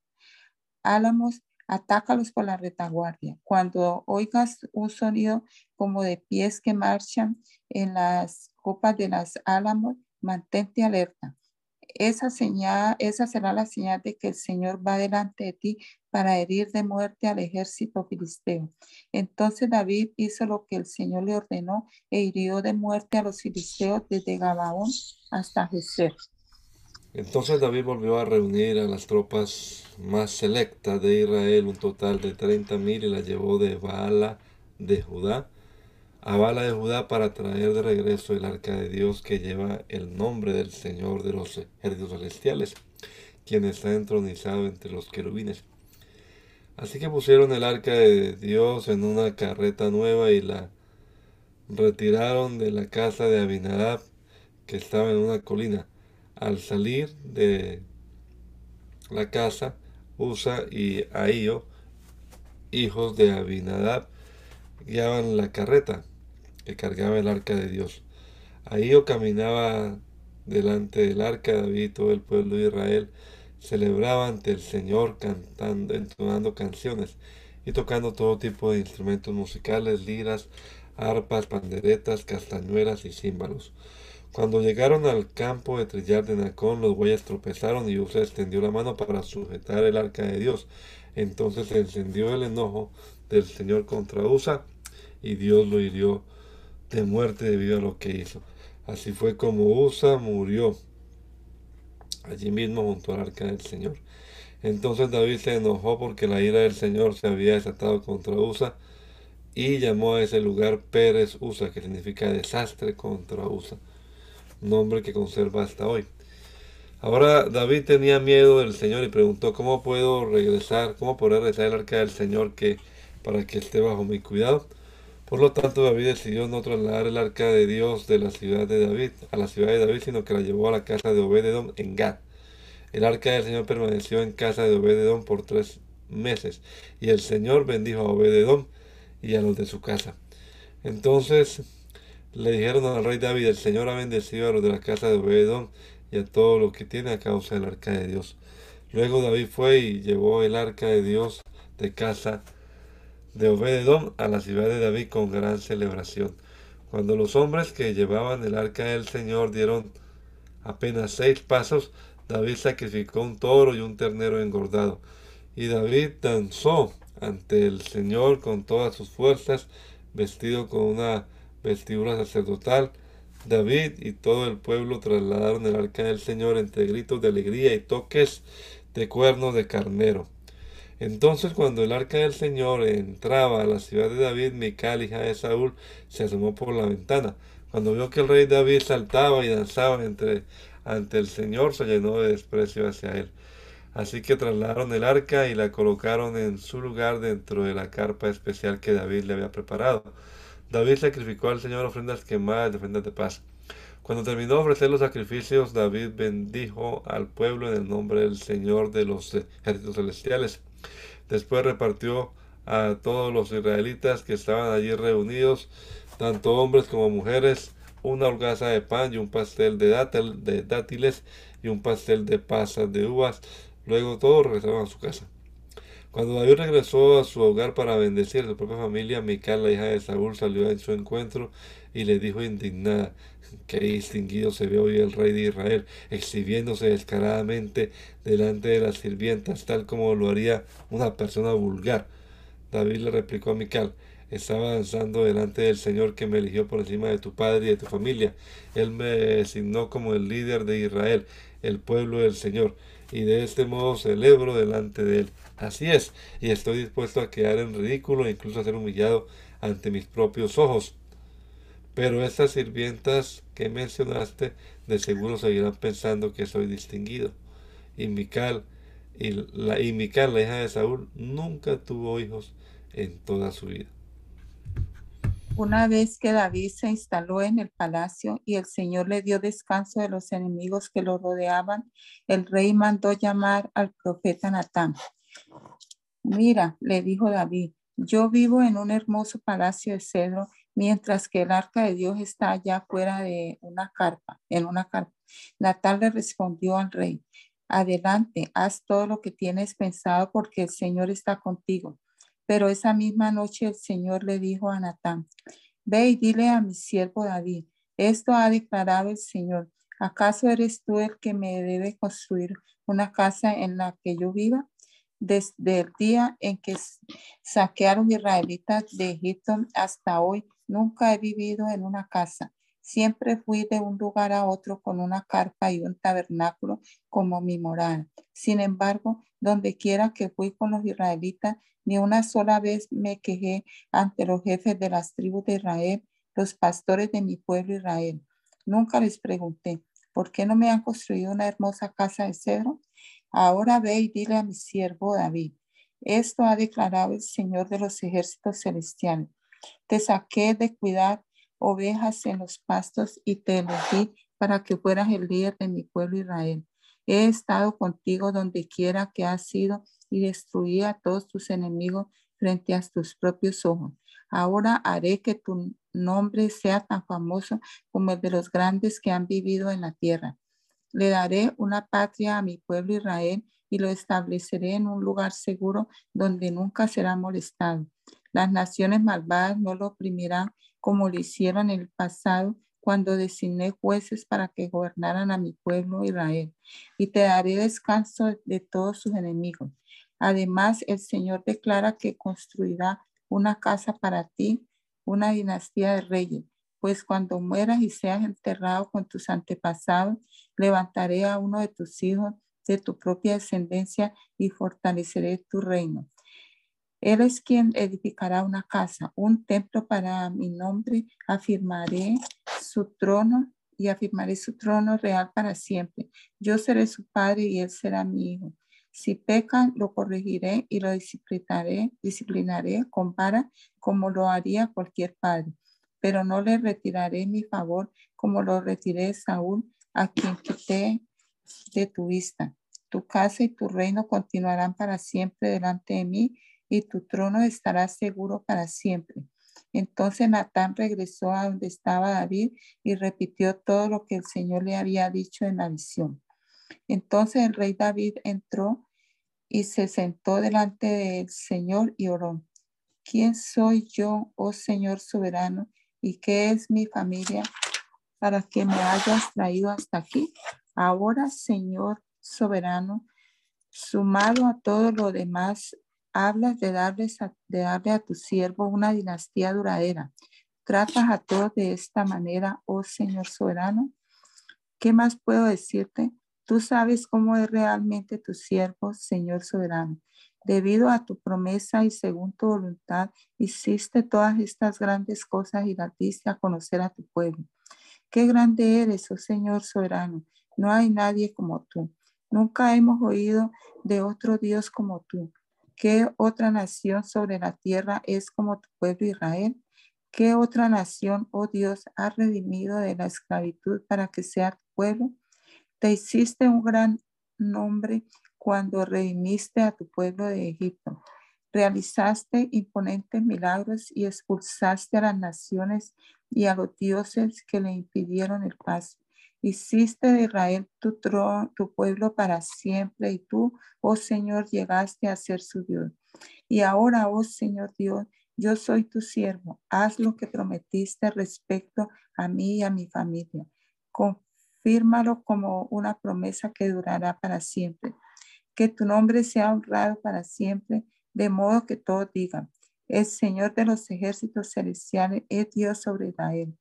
álamos, atácalos por la retaguardia. Cuando oigas un sonido como de pies que marchan en las copas de las álamos, mantente alerta. Esa señal, esa será la señal de que el Señor va delante de ti para herir de muerte al ejército filisteo. Entonces David hizo lo que el Señor le ordenó e hirió de muerte a los filisteos desde Gabaón hasta Jezer. Entonces David volvió a reunir a las tropas más selectas de Israel, un total de 30 mil, y las llevó de Baala de Judá a Bala de Judá para traer de regreso el arca de Dios que lleva el nombre del Señor de los ejércitos celestiales, quien está entronizado entre los querubines. Así que pusieron el arca de Dios en una carreta nueva y la retiraron de la casa de Abinadab, que estaba en una colina. Al salir de la casa, Usa y Ahío, hijos de Abinadab, guiaban la carreta que cargaba el arca de Dios. Ahí yo caminaba delante del arca David y todo el pueblo de Israel celebraba ante el Señor cantando, entonando canciones y tocando todo tipo de instrumentos musicales, liras, arpas, panderetas, castañuelas y címbalos. Cuando llegaron al campo de trillar de Nacón, los bueyes tropezaron y Usa extendió la mano para sujetar el arca de Dios. Entonces se encendió el enojo del Señor contra Usa y Dios lo hirió de muerte debido a lo que hizo. Así fue como Usa murió allí mismo junto al arca del Señor. Entonces David se enojó porque la ira del Señor se había desatado contra Usa y llamó a ese lugar Pérez Usa, que significa desastre contra Usa, nombre que conserva hasta hoy. Ahora David tenía miedo del Señor y preguntó, ¿cómo puedo regresar? ¿Cómo podré regresar el arca del Señor que, para que esté bajo mi cuidado? Por lo tanto, David decidió no trasladar el arca de Dios de la ciudad de David a la ciudad de David, sino que la llevó a la casa de Obededón en Gad. El arca del Señor permaneció en casa de Obededón por tres meses, y el Señor bendijo a Obededón y a los de su casa. Entonces le dijeron al rey David, el Señor ha bendecido a los de la casa de Obededón y a todo lo que tiene a causa del arca de Dios. Luego David fue y llevó el arca de Dios de casa de Obededón a la ciudad de David con gran celebración. Cuando los hombres que llevaban el arca del Señor dieron apenas seis pasos, David sacrificó un toro y un ternero engordado. Y David danzó ante el Señor con todas sus fuerzas vestido con una vestidura sacerdotal. David y todo el pueblo trasladaron el arca del Señor entre gritos de alegría y toques de cuernos de carnero. Entonces cuando el arca del Señor entraba a la ciudad de David, Mical, hija de Saúl, se asomó por la ventana. Cuando vio que el rey David saltaba y danzaba entre, ante el Señor, se llenó de desprecio hacia él. Así que trasladaron el arca y la colocaron en su lugar dentro de la carpa especial que David le había preparado. David sacrificó al Señor ofrendas quemadas y ofrendas de paz. Cuando terminó de ofrecer los sacrificios, David bendijo al pueblo en el nombre del Señor de los ejércitos celestiales. Después repartió a todos los israelitas que estaban allí reunidos, tanto hombres como mujeres, una holgaza de pan y un pastel de, de dátiles y un pastel de pasas de uvas. Luego todos regresaron a su casa. Cuando David regresó a su hogar para bendecir a su propia familia, Mical, la hija de Saúl, salió en su encuentro y le dijo indignada, qué distinguido se ve hoy el rey de Israel, exhibiéndose descaradamente delante de las sirvientas, tal como lo haría una persona vulgar. David le replicó a Mical, estaba danzando delante del Señor que me eligió por encima de tu padre y de tu familia. Él me designó como el líder de Israel, el pueblo del Señor, y de este modo celebro delante de él. Así es, y estoy dispuesto a quedar en ridículo e incluso a ser humillado ante mis propios ojos. Pero estas sirvientas que mencionaste de seguro seguirán pensando que soy distinguido. Y Mical, y la, y la hija de Saúl, nunca tuvo hijos en toda su vida. Una vez que David se instaló en el palacio y el Señor le dio descanso de los enemigos que lo rodeaban, el rey mandó llamar al profeta Natán. Mira, le dijo David, yo vivo en un hermoso palacio de cedro, mientras que el arca de Dios está allá fuera de una carpa, en una carpa. Natal le respondió al rey, adelante, haz todo lo que tienes pensado porque el Señor está contigo. Pero esa misma noche el Señor le dijo a Natán, ve y dile a mi siervo David, esto ha declarado el Señor, ¿acaso eres tú el que me debe construir una casa en la que yo viva? Desde el día en que saquearon israelitas de Egipto hasta hoy, nunca he vivido en una casa. Siempre fui de un lugar a otro con una carpa y un tabernáculo como mi moral. Sin embargo, donde quiera que fui con los israelitas, ni una sola vez me quejé ante los jefes de las tribus de Israel, los pastores de mi pueblo Israel. Nunca les pregunté, ¿por qué no me han construido una hermosa casa de cedro? Ahora ve y dile a mi siervo David, esto ha declarado el Señor de los ejércitos celestiales. Te saqué de cuidar ovejas en los pastos y te elegí para que fueras el líder de mi pueblo Israel. He estado contigo donde quiera que has sido y destruí a todos tus enemigos frente a tus propios ojos. Ahora haré que tu nombre sea tan famoso como el de los grandes que han vivido en la tierra. Le daré una patria a mi pueblo Israel y lo estableceré en un lugar seguro donde nunca será molestado. Las naciones malvadas no lo oprimirán como lo hicieron en el pasado cuando designé jueces para que gobernaran a mi pueblo Israel. Y te daré descanso de todos sus enemigos. Además, el Señor declara que construirá una casa para ti, una dinastía de reyes pues cuando mueras y seas enterrado con tus antepasados, levantaré a uno de tus hijos de tu propia descendencia y fortaleceré tu reino. Él es quien edificará una casa, un templo para mi nombre, afirmaré su trono y afirmaré su trono real para siempre. Yo seré su padre y él será mi hijo. Si pecan, lo corregiré y lo disciplinaré, disciplinaré con vara como lo haría cualquier padre pero no le retiraré mi favor como lo retiré Saúl, a quien quité de tu vista. Tu casa y tu reino continuarán para siempre delante de mí y tu trono estará seguro para siempre. Entonces Natán regresó a donde estaba David y repitió todo lo que el Señor le había dicho en la visión. Entonces el rey David entró y se sentó delante del Señor y oró. ¿Quién soy yo, oh Señor soberano, y qué es mi familia para que me hayas traído hasta aquí. Ahora, Señor soberano, sumado a todo lo demás Hablas de, darle a tu siervo una dinastía duradera. Tratas a todos de esta manera, oh Señor soberano. ¿Qué más puedo decirte? Tú sabes cómo es realmente tu siervo, Señor soberano. Debido a tu promesa y según tu voluntad, hiciste todas estas grandes cosas y las diste a conocer a tu pueblo. Qué grande eres, oh Señor soberano. No hay nadie como tú. Nunca hemos oído de otro Dios como tú. ¿Qué otra nación sobre la tierra es como tu pueblo Israel? ¿Qué otra nación, oh Dios, ha redimido de la esclavitud para que sea tu pueblo? Te hiciste un gran nombre cuando redimiste a tu pueblo de Egipto. Realizaste imponentes milagros y expulsaste a las naciones y a los dioses que le impidieron el paso. Hiciste de Israel tu, tu pueblo para siempre y tú, oh Señor, llegaste a ser su Dios. Y ahora, oh Señor Dios, yo soy tu siervo. Haz lo que prometiste respecto a mí y a mi familia. Confírmalo como una promesa que durará para siempre. Que tu nombre sea honrado para siempre, de modo que todos digan, el Señor de los ejércitos celestiales es Dios sobre Israel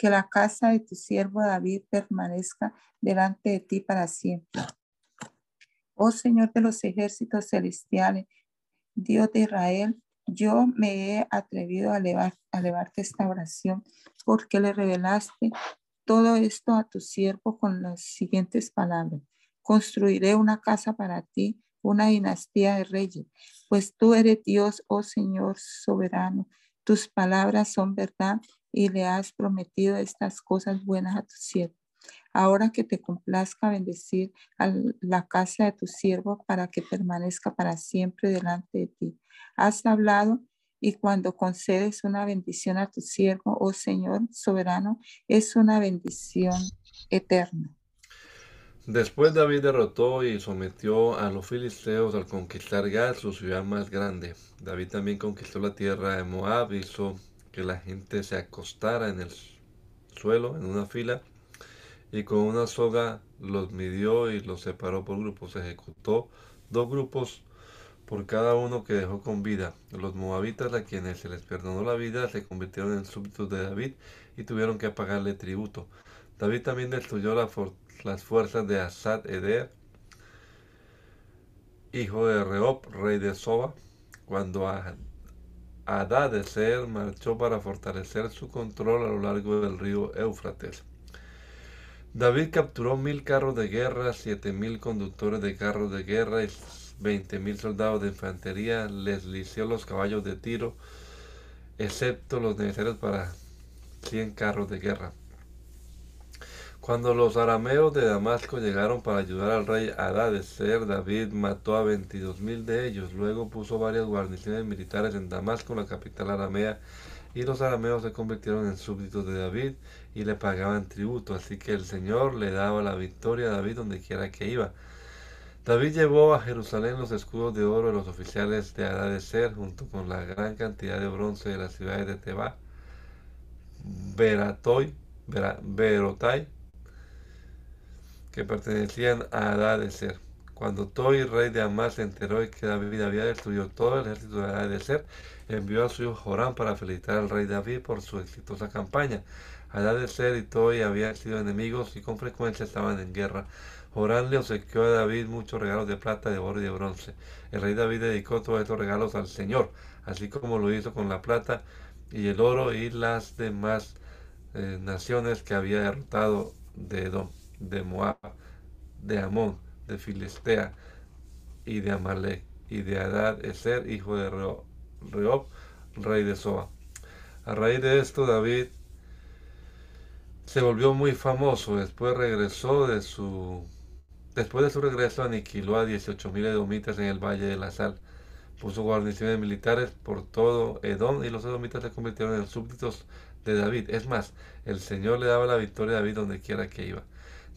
que la casa de tu siervo David permanezca delante de ti para siempre. Oh Señor de los ejércitos celestiales, Dios de Israel, yo me he atrevido a, elevar, elevarte esta oración porque le revelaste todo esto a tu siervo con las siguientes palabras. Construiré una casa para ti, una dinastía de reyes, pues tú eres Dios, oh Señor soberano. Tus palabras son verdad y le has prometido estas cosas buenas a tu siervo. Ahora que te complazca bendecir a la casa de tu siervo para que permanezca para siempre delante de ti. Has hablado y cuando concedes una bendición a tu siervo, oh Señor soberano, es una bendición eterna. Después David derrotó y sometió a los filisteos al conquistar Gad, su ciudad más grande. David también conquistó la tierra de Moab, hizo que la gente se acostara en el suelo en una fila y con una soga los midió y los separó por grupos. Ejecutó dos grupos por cada uno que dejó con vida. Los moabitas a quienes se les perdonó la vida se convirtieron en súbditos de David y tuvieron que pagarle tributo. David también destruyó las fuerzas de Asad Eder, hijo de Reob, rey de Soba, cuando Adadecer marchó para fortalecer su control a lo largo del río Éufrates. David capturó mil carros de guerra, siete mil conductores de carros de guerra y veinte mil soldados de infantería. Les lició los caballos de tiro, excepto los necesarios para cien carros de guerra. Cuando los arameos de Damasco llegaron para ayudar al rey Adadecer, David mató a veintidós mil de ellos. Luego puso varias guarniciones militares en Damasco, la capital aramea, y los arameos se convirtieron en súbditos de David y le pagaban tributo. Así que el Señor le daba la victoria a David donde quiera que iba. David llevó a Jerusalén los escudos de oro de los oficiales de Adadecer, junto con la gran cantidad de bronce de las ciudades de Teba, Beratoy, Berotai, que pertenecían a Adadecer. Cuando Toi, rey de Amás, se enteró de que David había destruido todo el ejército de Adadecer, envió a su hijo Joram para felicitar al rey David por su exitosa campaña. Adadecer y Toi habían sido enemigos y con frecuencia estaban en guerra. Joram le obsequió a David muchos regalos de plata, de oro y de bronce. El rey David dedicó todos estos regalos al Señor, así como lo hizo con la plata y el oro y las demás eh, naciones que había derrotado de Edom de Moab, de Amón, de Filistea y de Amalek, y de Adad Eser, hijo de Reob, rey de Soa. A raíz de esto, David se volvió muy famoso. Después regresó de su. Después de su regreso, aniquiló a 18.000 edomitas en el Valle de la Sal. Puso guarniciones militares por todo Edom y los edomitas se convirtieron en súbditos de David. Es más, el Señor le daba la victoria a David donde quiera que iba.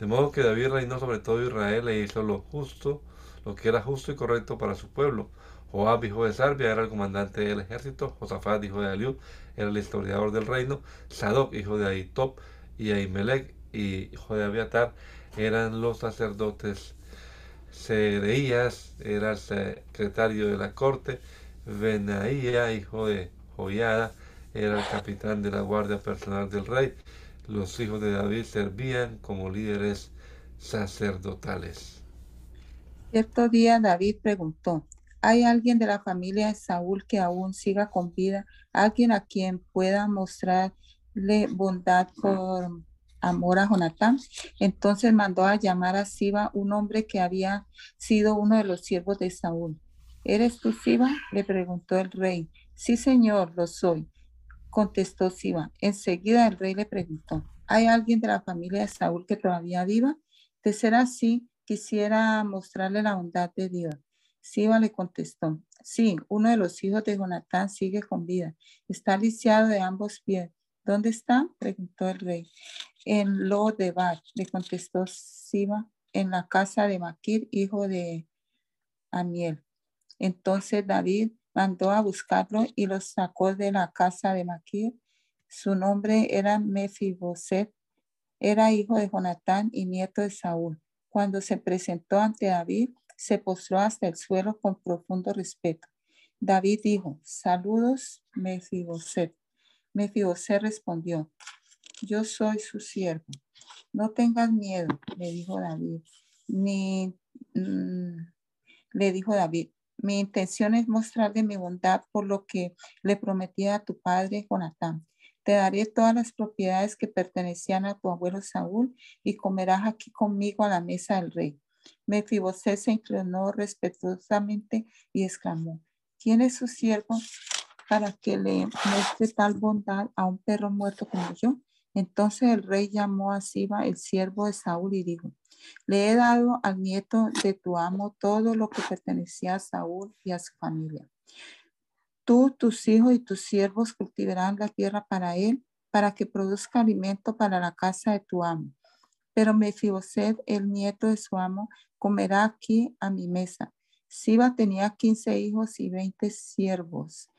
De modo que David reinó sobre todo Israel e hizo lo justo, lo que era justo y correcto para su pueblo. Joab, hijo de Sarbia, era el comandante del ejército. Josafat, hijo de Aliud, era el historiador del reino. Sadoc, hijo de Ahitob, y Ahimelech, hijo de Abiatar, eran los sacerdotes Sereías era el secretario de la corte, Benaía, hijo de Joyada, era el capitán de la guardia personal del rey. Los hijos de David servían como líderes sacerdotales. Cierto día David preguntó, ¿hay alguien de la familia de Saúl que aún siga con vida? ¿Alguien a quien pueda mostrarle bondad por amor a Jonatán? Entonces mandó a llamar a Siba, un hombre que había sido uno de los siervos de Saúl. ¿Eres tú Siba? le preguntó el rey. Sí, señor, lo soy, contestó Siba. Enseguida el rey le preguntó, ¿hay alguien de la familia de Saúl que todavía viva? De ser así, quisiera mostrarle la bondad de Dios. Siba le contestó, sí, uno de los hijos de Jonatán sigue con vida. Está lisiado de ambos pies. ¿Dónde está? preguntó el rey. En Lo de Bar, le contestó Siba, en la casa de Maquir, hijo de Amiel. Entonces David mandó a buscarlo y lo sacó de la casa de Maquir. Su nombre era Mefiboset, era hijo de Jonatán y nieto de Saúl. Cuando se presentó ante David, se postró hasta el suelo con profundo respeto. David dijo, saludos, Mefiboset. Mefiboset respondió, yo soy su siervo. No tengas miedo, le dijo David. Ni, mm, le dijo David, mi intención es mostrarle mi bondad por lo que le prometí a tu padre Jonatán. Te daré todas las propiedades que pertenecían a tu abuelo Saúl y comerás aquí conmigo a la mesa del rey. Mefiboset se inclinó respetuosamente y exclamó, ¿quién es su siervo para que le muestre tal bondad a un perro muerto como yo? Entonces el rey llamó a Siba, el siervo de Saúl, y dijo, le he dado al nieto de tu amo todo lo que pertenecía a Saúl y a su familia. Tú, tus hijos y tus siervos cultivarán la tierra para él, para que produzca alimento para la casa de tu amo. Pero Mefiboset, el nieto de su amo, comerá aquí a mi mesa. Siba tenía quince hijos y veinte siervos.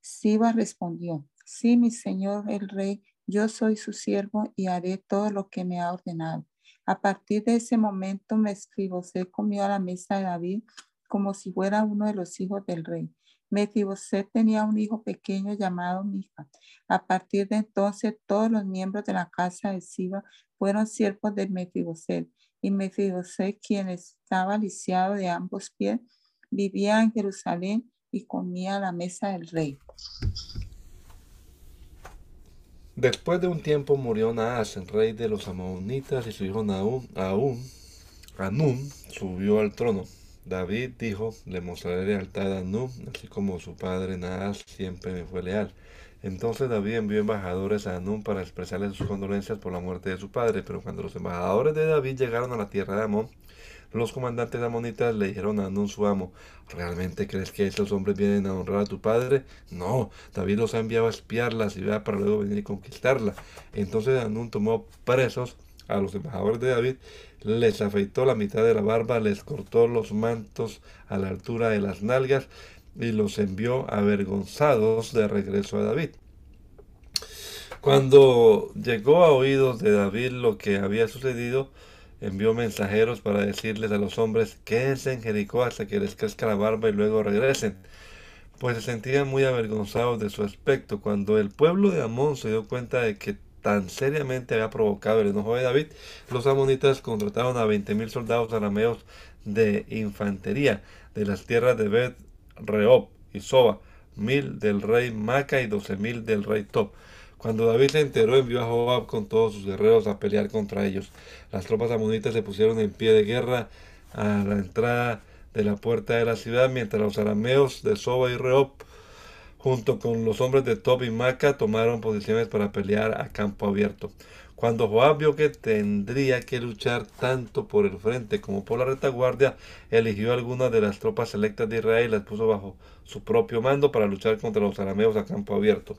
Siba respondió, sí, mi señor el rey, yo soy su siervo y haré todo lo que me ha ordenado. A partir de ese momento, Mefiboset comió a la mesa de David como si fuera uno de los hijos del rey. Mefiboset tenía un hijo pequeño llamado Mica. A partir de entonces, todos los miembros de la casa de Siba fueron siervos de Mefiboset. Y Mefiboset, quien estaba lisiado de ambos pies, vivía en Jerusalén y comía a la mesa del rey. Después de un tiempo murió Naas, el rey de los amonitas, y su hijo Naum, Aún, subió al trono. David dijo, le mostraré lealtad a Anum, así como su padre Naas siempre me fue leal. Entonces David envió embajadores a Anum para expresarle sus condolencias por la muerte de su padre, pero cuando los embajadores de David llegaron a la tierra de Amón, los comandantes amonitas le dijeron a Anún su amo, ¿realmente crees que esos hombres vienen a honrar a tu padre? No, David los ha enviado a espiar la ciudad para luego venir y conquistarla. Entonces Anún tomó presos a los embajadores de David, les afeitó la mitad de la barba, les cortó los mantos a la altura de las nalgas y los envió avergonzados de regreso a David. Cuando llegó a oídos de David lo que había sucedido, envió mensajeros para decirles a los hombres, quédense en Jericó hasta que les crezca la barba y luego regresen, pues se sentían muy avergonzados de su aspecto. Cuando el pueblo de Amón se dio cuenta de que tan seriamente había provocado el enojo de David, los amonitas contrataron a veinte mil soldados arameos de infantería de las tierras de Bet, Reob y Soba, mil del rey Maca y doce mil del rey Top cuando David se enteró, envió a Joab con todos sus guerreros a pelear contra ellos. Las tropas amonitas se pusieron en pie de guerra a la entrada de la puerta de la ciudad, mientras los arameos de Soba y Reob, junto con los hombres de Tob y Maca, tomaron posiciones para pelear a campo abierto. Cuando Joab vio que tendría que luchar tanto por el frente como por la retaguardia, eligió algunas de las tropas selectas de Israel y las puso bajo su propio mando para luchar contra los arameos a campo abierto.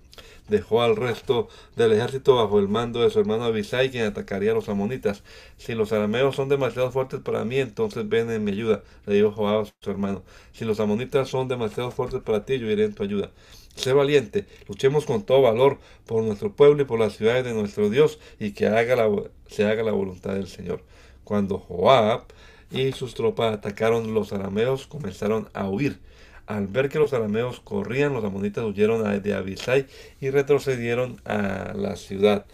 Dejó al resto del ejército bajo el mando de su hermano Abisai, quien atacaría a los amonitas. Si los arameos son demasiado fuertes para mí, entonces ven en mi ayuda, le dijo Joab a su hermano. Si los amonitas son demasiado fuertes para ti, yo iré en tu ayuda. Sé valiente, luchemos con todo valor por nuestro pueblo y por las ciudades de nuestro Dios y que haga la, se haga la voluntad del Señor. Cuando Joab y sus tropas atacaron los arameos, comenzaron a huir. Al ver que los arameos corrían, los amonitas huyeron de Abisai y retrocedieron a la ciudad.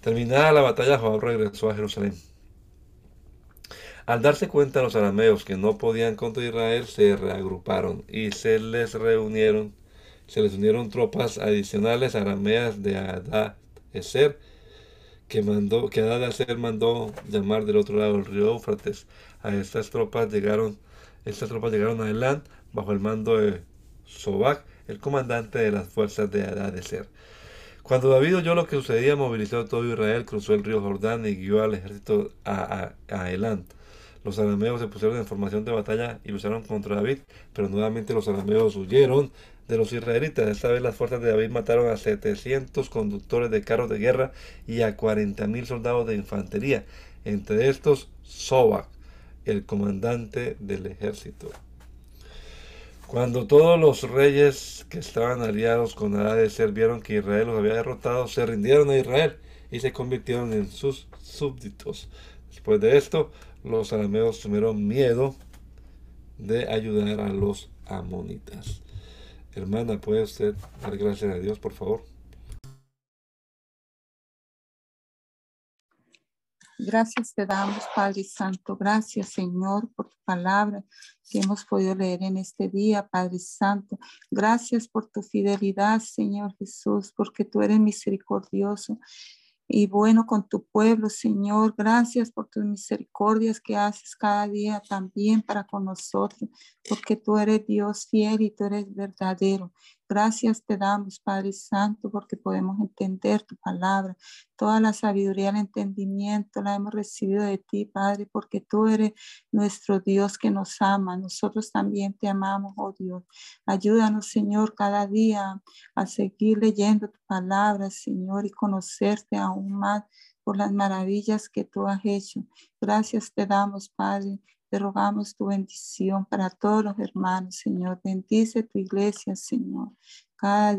Terminada la batalla, Joab regresó a Jerusalén. Al darse cuenta los arameos que no podían contra Israel, se reagruparon y se les reunieron, se les unieron tropas adicionales arameas de Adad Eser, que mandó, que Adad mandó llamar del otro lado del río Éufrates. A estas tropas llegaron, estas tropas llegaron a Elán bajo el mando de Sobac, el comandante de las fuerzas de Adad Eser. Cuando David oyó lo que sucedía, movilizó a todo Israel, cruzó el río Jordán y guió al ejército a, a Elán. Los arameos se pusieron en formación de batalla y lucharon contra David, pero nuevamente los arameos huyeron de los israelitas. Esta vez las fuerzas de David mataron a 700 conductores de carros de guerra y a 40.000 soldados de infantería. Entre estos, Sobak, el comandante del ejército. Cuando todos los reyes que estaban aliados con Adadeser vieron que Israel los había derrotado, se rindieron a Israel y se convirtieron en sus súbditos. Después de esto, los arameos tuvieron miedo de ayudar a los amonitas. Hermana, ¿puede usted dar gracias a Dios, por favor? Gracias te damos, Padre Santo. Gracias, Señor, por tu palabra que hemos podido leer en este día, Padre Santo. Gracias por tu fidelidad, Señor Jesús, porque tú eres misericordioso y bueno con tu pueblo, Señor. Gracias por tus misericordias que haces cada día también para con nosotros, porque tú eres Dios fiel y tú eres verdadero. Gracias te damos, Padre Santo, porque podemos entender tu palabra. Toda la sabiduría, el entendimiento la hemos recibido de ti, Padre, porque tú eres nuestro Dios que nos ama. Nosotros también te amamos, oh Dios. Ayúdanos, Señor, cada día a seguir leyendo tu palabra, Señor, y conocerte aún más por las maravillas que tú has hecho. Gracias te damos, Padre. Te rogamos tu bendición para todos los hermanos, Señor. Bendice tu iglesia, Señor. Cada